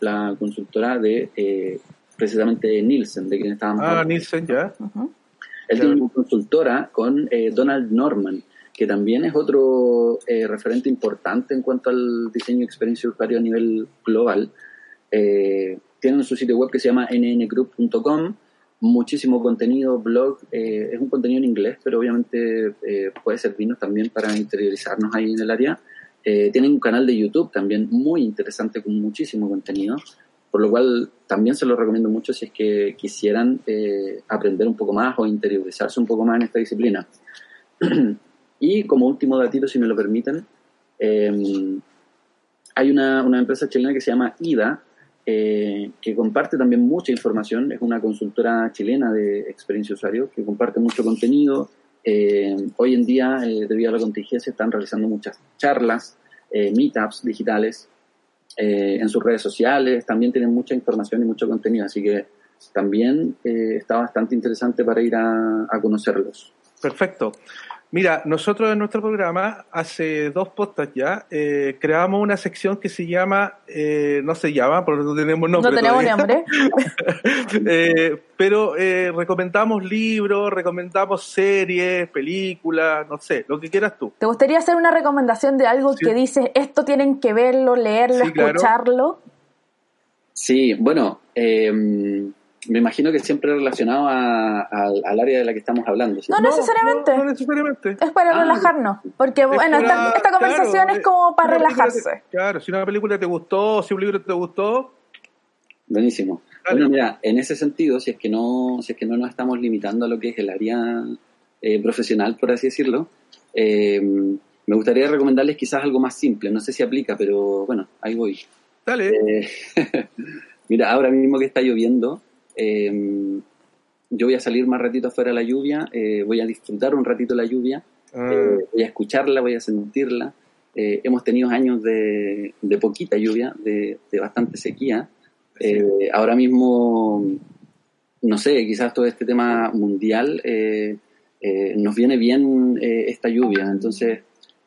la consultora de precisamente Nielsen, de quien estábamos Ah, Nielsen, ya. Él tiene una consultora con Donald Norman, que también es otro eh, referente importante en cuanto al diseño de experiencia de usuario a nivel global. Eh, tienen su sitio web que se llama nngroup.com, muchísimo contenido, blog, eh, es un contenido en inglés, pero obviamente puede servirnos también para interiorizarnos ahí en el área. tienen un canal de YouTube también muy interesante con muchísimo contenido, por lo cual también se lo recomiendo mucho si es que quisieran aprender un poco más o interiorizarse un poco más en esta disciplina. Y como último datito, si me lo permiten, em, hay una, una, empresa chilena que se llama IDA, eh, que comparte también mucha información, es una consultora chilena de experiencia usuario, que comparte mucho contenido. Em, hoy en día, eh, debido a la contingencia, están realizando muchas charlas, eh, meetups digitales en sus redes sociales, también tienen mucha información y mucho contenido, así que también está bastante interesante para ir a, a conocerlos. Perfecto. Mira, nosotros en nuestro programa, hace dos postas ya, eh, creamos una sección que se llama, eh, no se llama, porque no tenemos nombre. No tenemos nombre. eh, pero eh, recomendamos libros, recomendamos series, películas, no sé, lo que quieras tú. ¿Te gustaría hacer una recomendación de algo que dices, esto tienen que verlo, leerlo, escucharlo? Sí, bueno, eh, me imagino que siempre relacionado al área de la que estamos hablando. No, necesariamente. No, necesariamente. Es para ah, relajarnos. Porque, bueno, esta, conversación es como para relajarse. claro, si una película te gustó, si un libro te gustó. Buenísimo. Bueno, mira, en ese sentido, si es que no, si es que no nos estamos limitando a lo que es el área eh, profesional, por así decirlo, eh, me gustaría recomendarles quizás algo más simple. No sé si aplica, pero bueno, ahí voy. Dale. Eh, mira, ahora mismo que está lloviendo, eh, yo voy a salir más ratito afuera de la lluvia, eh, voy a disfrutar un ratito la lluvia, ah. eh, voy a escucharla, voy a sentirla. Eh, hemos tenido años de, poquita lluvia, de, bastante sequía. ahora mismo, no sé, quizás todo este tema mundial nos viene bien esta lluvia. Entonces,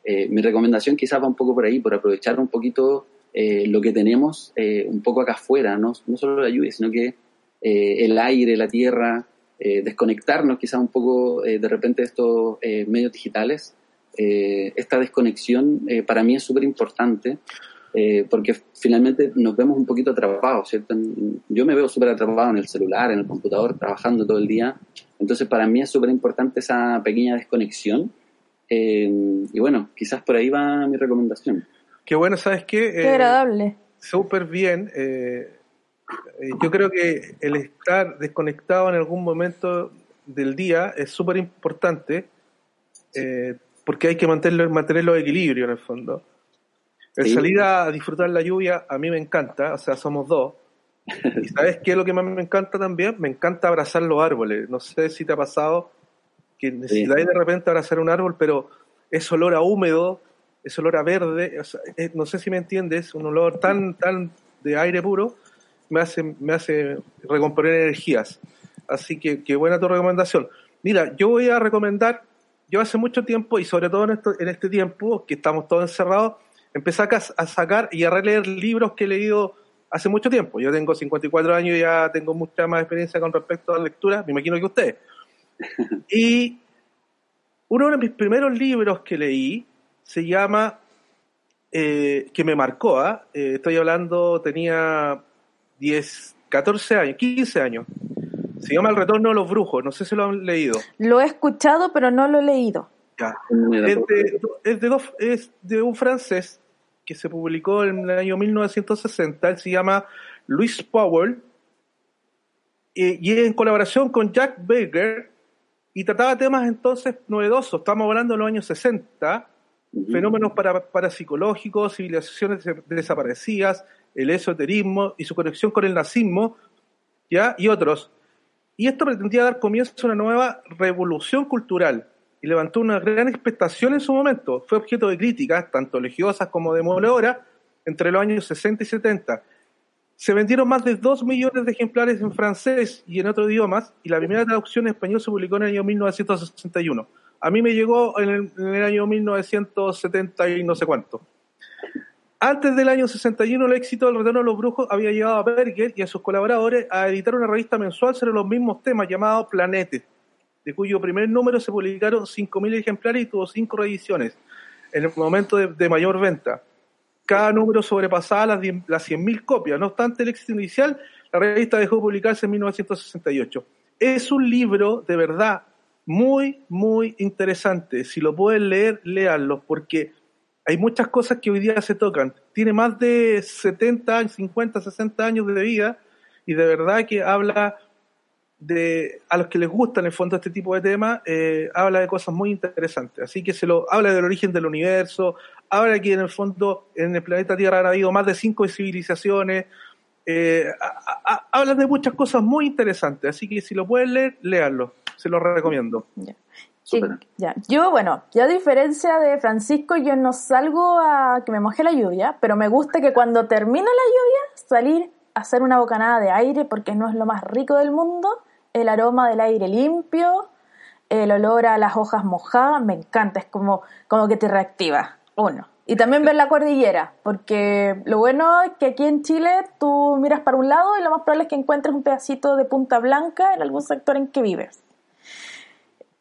mi recomendación quizás va un poco por ahí, por aprovechar un poquito lo que tenemos un poco acá afuera, no, no solo la lluvia, sino que eh, el aire, la tierra, eh, desconectarnos quizás un poco eh, de repente de estos medios digitales. esta desconexión para mí es súper importante porque finalmente nos vemos un poquito atrapados, ¿cierto? Yo me veo súper atrapado en el celular, en el computador, trabajando todo el día. Entonces para mí es súper importante esa pequeña desconexión. y bueno, quizás por ahí va mi recomendación. Qué bueno, ¿sabes qué? Qué agradable. Súper bien. Eh, yo creo que el estar desconectado en algún momento del día es súper importante eh, porque hay que mantenerlo, mantenerlo en equilibrio en el fondo. El salir a disfrutar la lluvia a mí me encanta, o sea, somos dos. ¿Y sabes qué es lo que más me encanta también? Me encanta abrazar los árboles. No sé si te ha pasado que necesitáis de repente abrazar un árbol, pero es olor a húmedo, es olor a verde, no sé si me entiendes, un olor tan, tan de aire puro, me hace, me hace recomponer energías. Así que qué buena tu recomendación. Mira, yo voy a recomendar, yo hace mucho tiempo y sobre todo en, esto, en este tiempo que estamos todos encerrados, empecé a, sacar y a releer libros que he leído hace mucho tiempo. Yo tengo 54 años y ya tengo mucha más experiencia con respecto a la lectura, me imagino que ustedes. Y uno de mis primeros libros que leí se llama, eh, que me marcó, ¿ah? eh, estoy hablando, tenía 10, 14 años, 15 años. Se llama El Retorno de los Brujos, no sé si lo han leído. Lo he escuchado, pero no lo he leído. Es, de, es, de, un francés que se publicó en el año 1960, él se llama Louis Powell, y, en colaboración con Jack Baker, y trataba temas entonces novedosos, estamos hablando de los años 60, fenómenos para, parapsicológicos, civilizaciones desaparecidas, el esoterismo y su conexión con el nazismo, ¿ya? y otros. Y esto pretendía dar comienzo a una nueva revolución cultural y levantó una gran expectación en su momento. Fue objeto de críticas, tanto religiosas como demoledoras, entre los años 60 y 70. Se vendieron más de 2 millones de ejemplares en francés y en otros idiomas, y la primera traducción en español se publicó en el año 1961. A mí me llegó en el, en el año 1970 y no sé cuánto. Antes del año 61, el éxito del Retorno de los Brujos había llevado a Berger y a sus colaboradores a editar una revista mensual sobre los mismos temas llamado Planete. de cuyo primer número se publicaron 5.000 ejemplares y tuvo 5 reediciones en el momento de, mayor venta. Cada número sobrepasaba las, las 100.000 copias. No obstante el éxito inicial, la revista dejó de publicarse en 1968. Es un libro de verdad muy, muy interesante. Si lo pueden leer, léanlo, porque hay muchas cosas que hoy día se tocan. Tiene más de 70, 50, 60 años de vida y de verdad que habla de a los que les gusta en el fondo este tipo de temas, eh, habla de cosas muy interesantes. Así que se lo habla del origen del universo, habla que en el fondo en el planeta Tierra han habido más de cinco civilizaciones, eh, habla de muchas cosas muy interesantes. Así que si lo pueden leer, léanlo. Se lo recomiendo. Ya. Yo, bueno, yo a diferencia de Francisco, yo no salgo a que me moje la lluvia, pero me gusta que cuando termina la lluvia, salir a hacer una bocanada de aire porque no es lo más rico del mundo el aroma del aire limpio, el olor a las hojas mojadas, me encanta, es como, como que te reactiva, uno. Y también ver la cordillera, porque lo bueno es que aquí en Chile tú miras para un lado y lo más probable es que encuentres un pedacito de punta blanca en algún sector en que vives.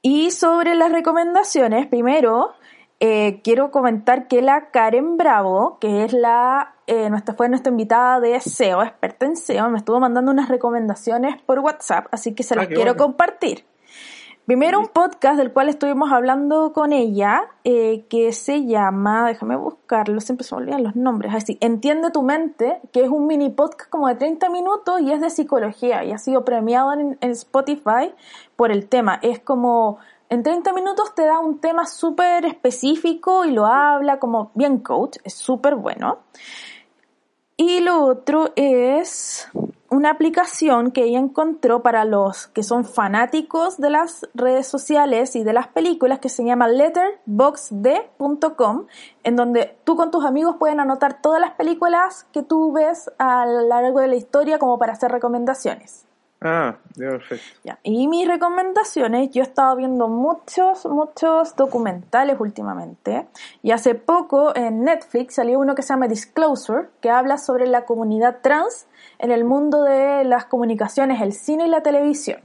Y sobre las recomendaciones, primero, eh, quiero comentar que la Karen Bravo, que es la eh, nuestra, fue nuestra invitada de SEO, experta en SEO, me estuvo mandando unas recomendaciones por WhatsApp, así que se las ah, quiero compartir. Primero un podcast del cual estuvimos hablando con ella, eh, que se llama, déjame buscarlo, siempre se me olvidan los nombres, así, Entiende tu mente, que es un mini podcast como de 30 minutos y es de psicología y ha sido premiado en, en Spotify por el tema. Es como, en 30 minutos te da un tema súper específico y lo habla como bien coach, es súper bueno. Y lo otro es una aplicación que ella encontró para los que son fanáticos de las redes sociales y de las películas que se llama letterboxd.com, en donde tú con tus amigos pueden anotar todas las películas que tú ves a lo largo de la historia como para hacer recomendaciones. Ah, perfecto. Y mis recomendaciones, yo he estado viendo muchos, muchos documentales últimamente. Y hace poco en Netflix salió uno que se llama Disclosure, que habla sobre la comunidad trans en el mundo de las comunicaciones, el cine y la televisión.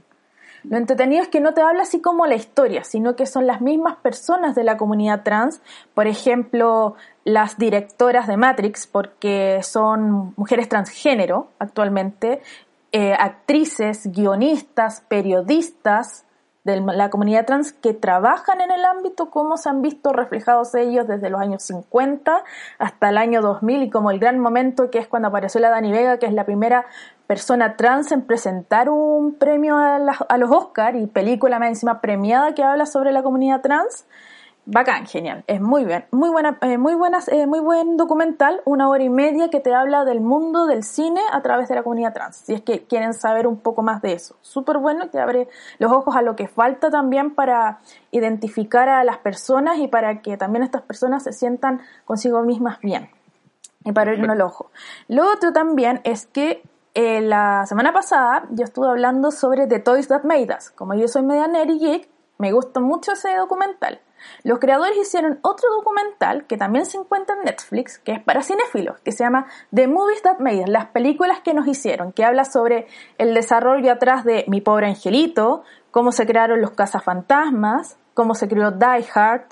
Lo entretenido es que no te habla así como la historia, sino que son las mismas personas de la comunidad trans, por ejemplo, las directoras de Matrix, porque son mujeres transgénero actualmente, eh, actrices, guionistas, periodistas de la comunidad trans que trabajan en el ámbito, cómo se han visto reflejados ellos desde los años 50 hasta el año 2000 y como el gran momento que es cuando apareció la Dani Vega, que es la primera persona trans en presentar un premio a, a los Oscar y película más encima premiada que habla sobre la comunidad trans Bacán, genial, es muy bien, muy buena, eh, muy buenas, eh, muy buen documental, una hora y media que te habla del mundo del cine a través de la comunidad trans. Si es que quieren saber un poco más de eso, súper bueno, te abre los ojos a lo que falta también para identificar a las personas y para que también estas personas se sientan consigo mismas bien y para abrir el ojo. Lo otro también es que eh, la semana pasada yo estuve hablando sobre The Toys That Made Us. Como yo soy media nerd y geek, me gusta mucho ese documental. Los creadores hicieron otro documental que también se encuentra en Netflix, que es para cinéfilos, que se llama The Movies That Made Us, las películas que nos hicieron, que habla sobre el desarrollo atrás de Mi Pobre Angelito, cómo se crearon los cazafantasmas, cómo se creó Die Hard,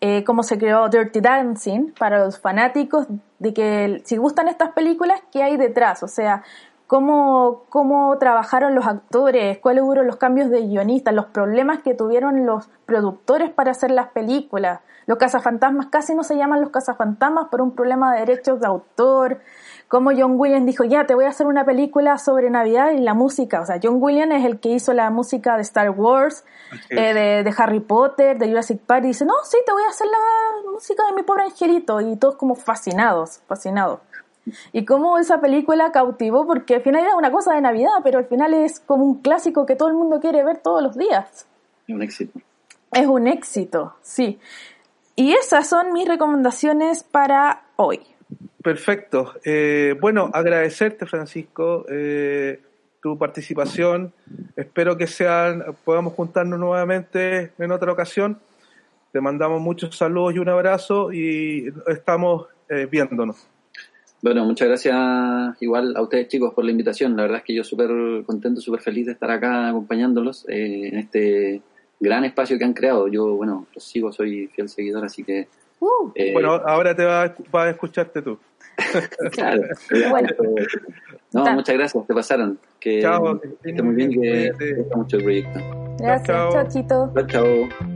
eh, cómo se creó Dirty Dancing, para los fanáticos de que si gustan estas películas, ¿qué hay detrás? O sea, cómo, cómo trabajaron los actores, cuáles fueron los cambios de guionistas, los problemas que tuvieron los productores para hacer las películas. Los cazafantasmas casi no se llaman los cazafantasmas por un problema de derechos de autor. Como John Williams dijo, ya, te voy a hacer una película sobre Navidad y la música. O sea, John Williams es el que hizo la música de Star Wars, eh, de, de, Harry Potter, de Jurassic Park. Y dice, no, sí, te voy a hacer la música de mi pobre angelito. Y todos como fascinados, fascinados. Y cómo esa película cautivó, porque al final era una cosa de Navidad, pero al final es como un clásico que todo el mundo quiere ver todos los días. Es un éxito. Es un éxito, sí. Y esas son mis recomendaciones para hoy. Perfecto. Eh, bueno, agradecerte, Francisco, eh, tu participación. Espero que sean, podamos juntarnos nuevamente en otra ocasión. Te mandamos muchos saludos y un abrazo y estamos eh, viéndonos. Bueno, muchas gracias igual a ustedes chicos por la invitación. La verdad es que yo súper contento, súper feliz de estar acá acompañándolos eh, en este gran espacio que han creado. Yo, bueno, los sigo, soy fiel seguidor, así que... Uh, eh, Bueno, ahora te vas va a escucharte tú. claro. Bueno. No, Ta- muchas gracias, te pasaron. Que Chao, esté muy bien, que gusta mucho el proyecto. gracias, chao. chao, Chito. Chao, chao.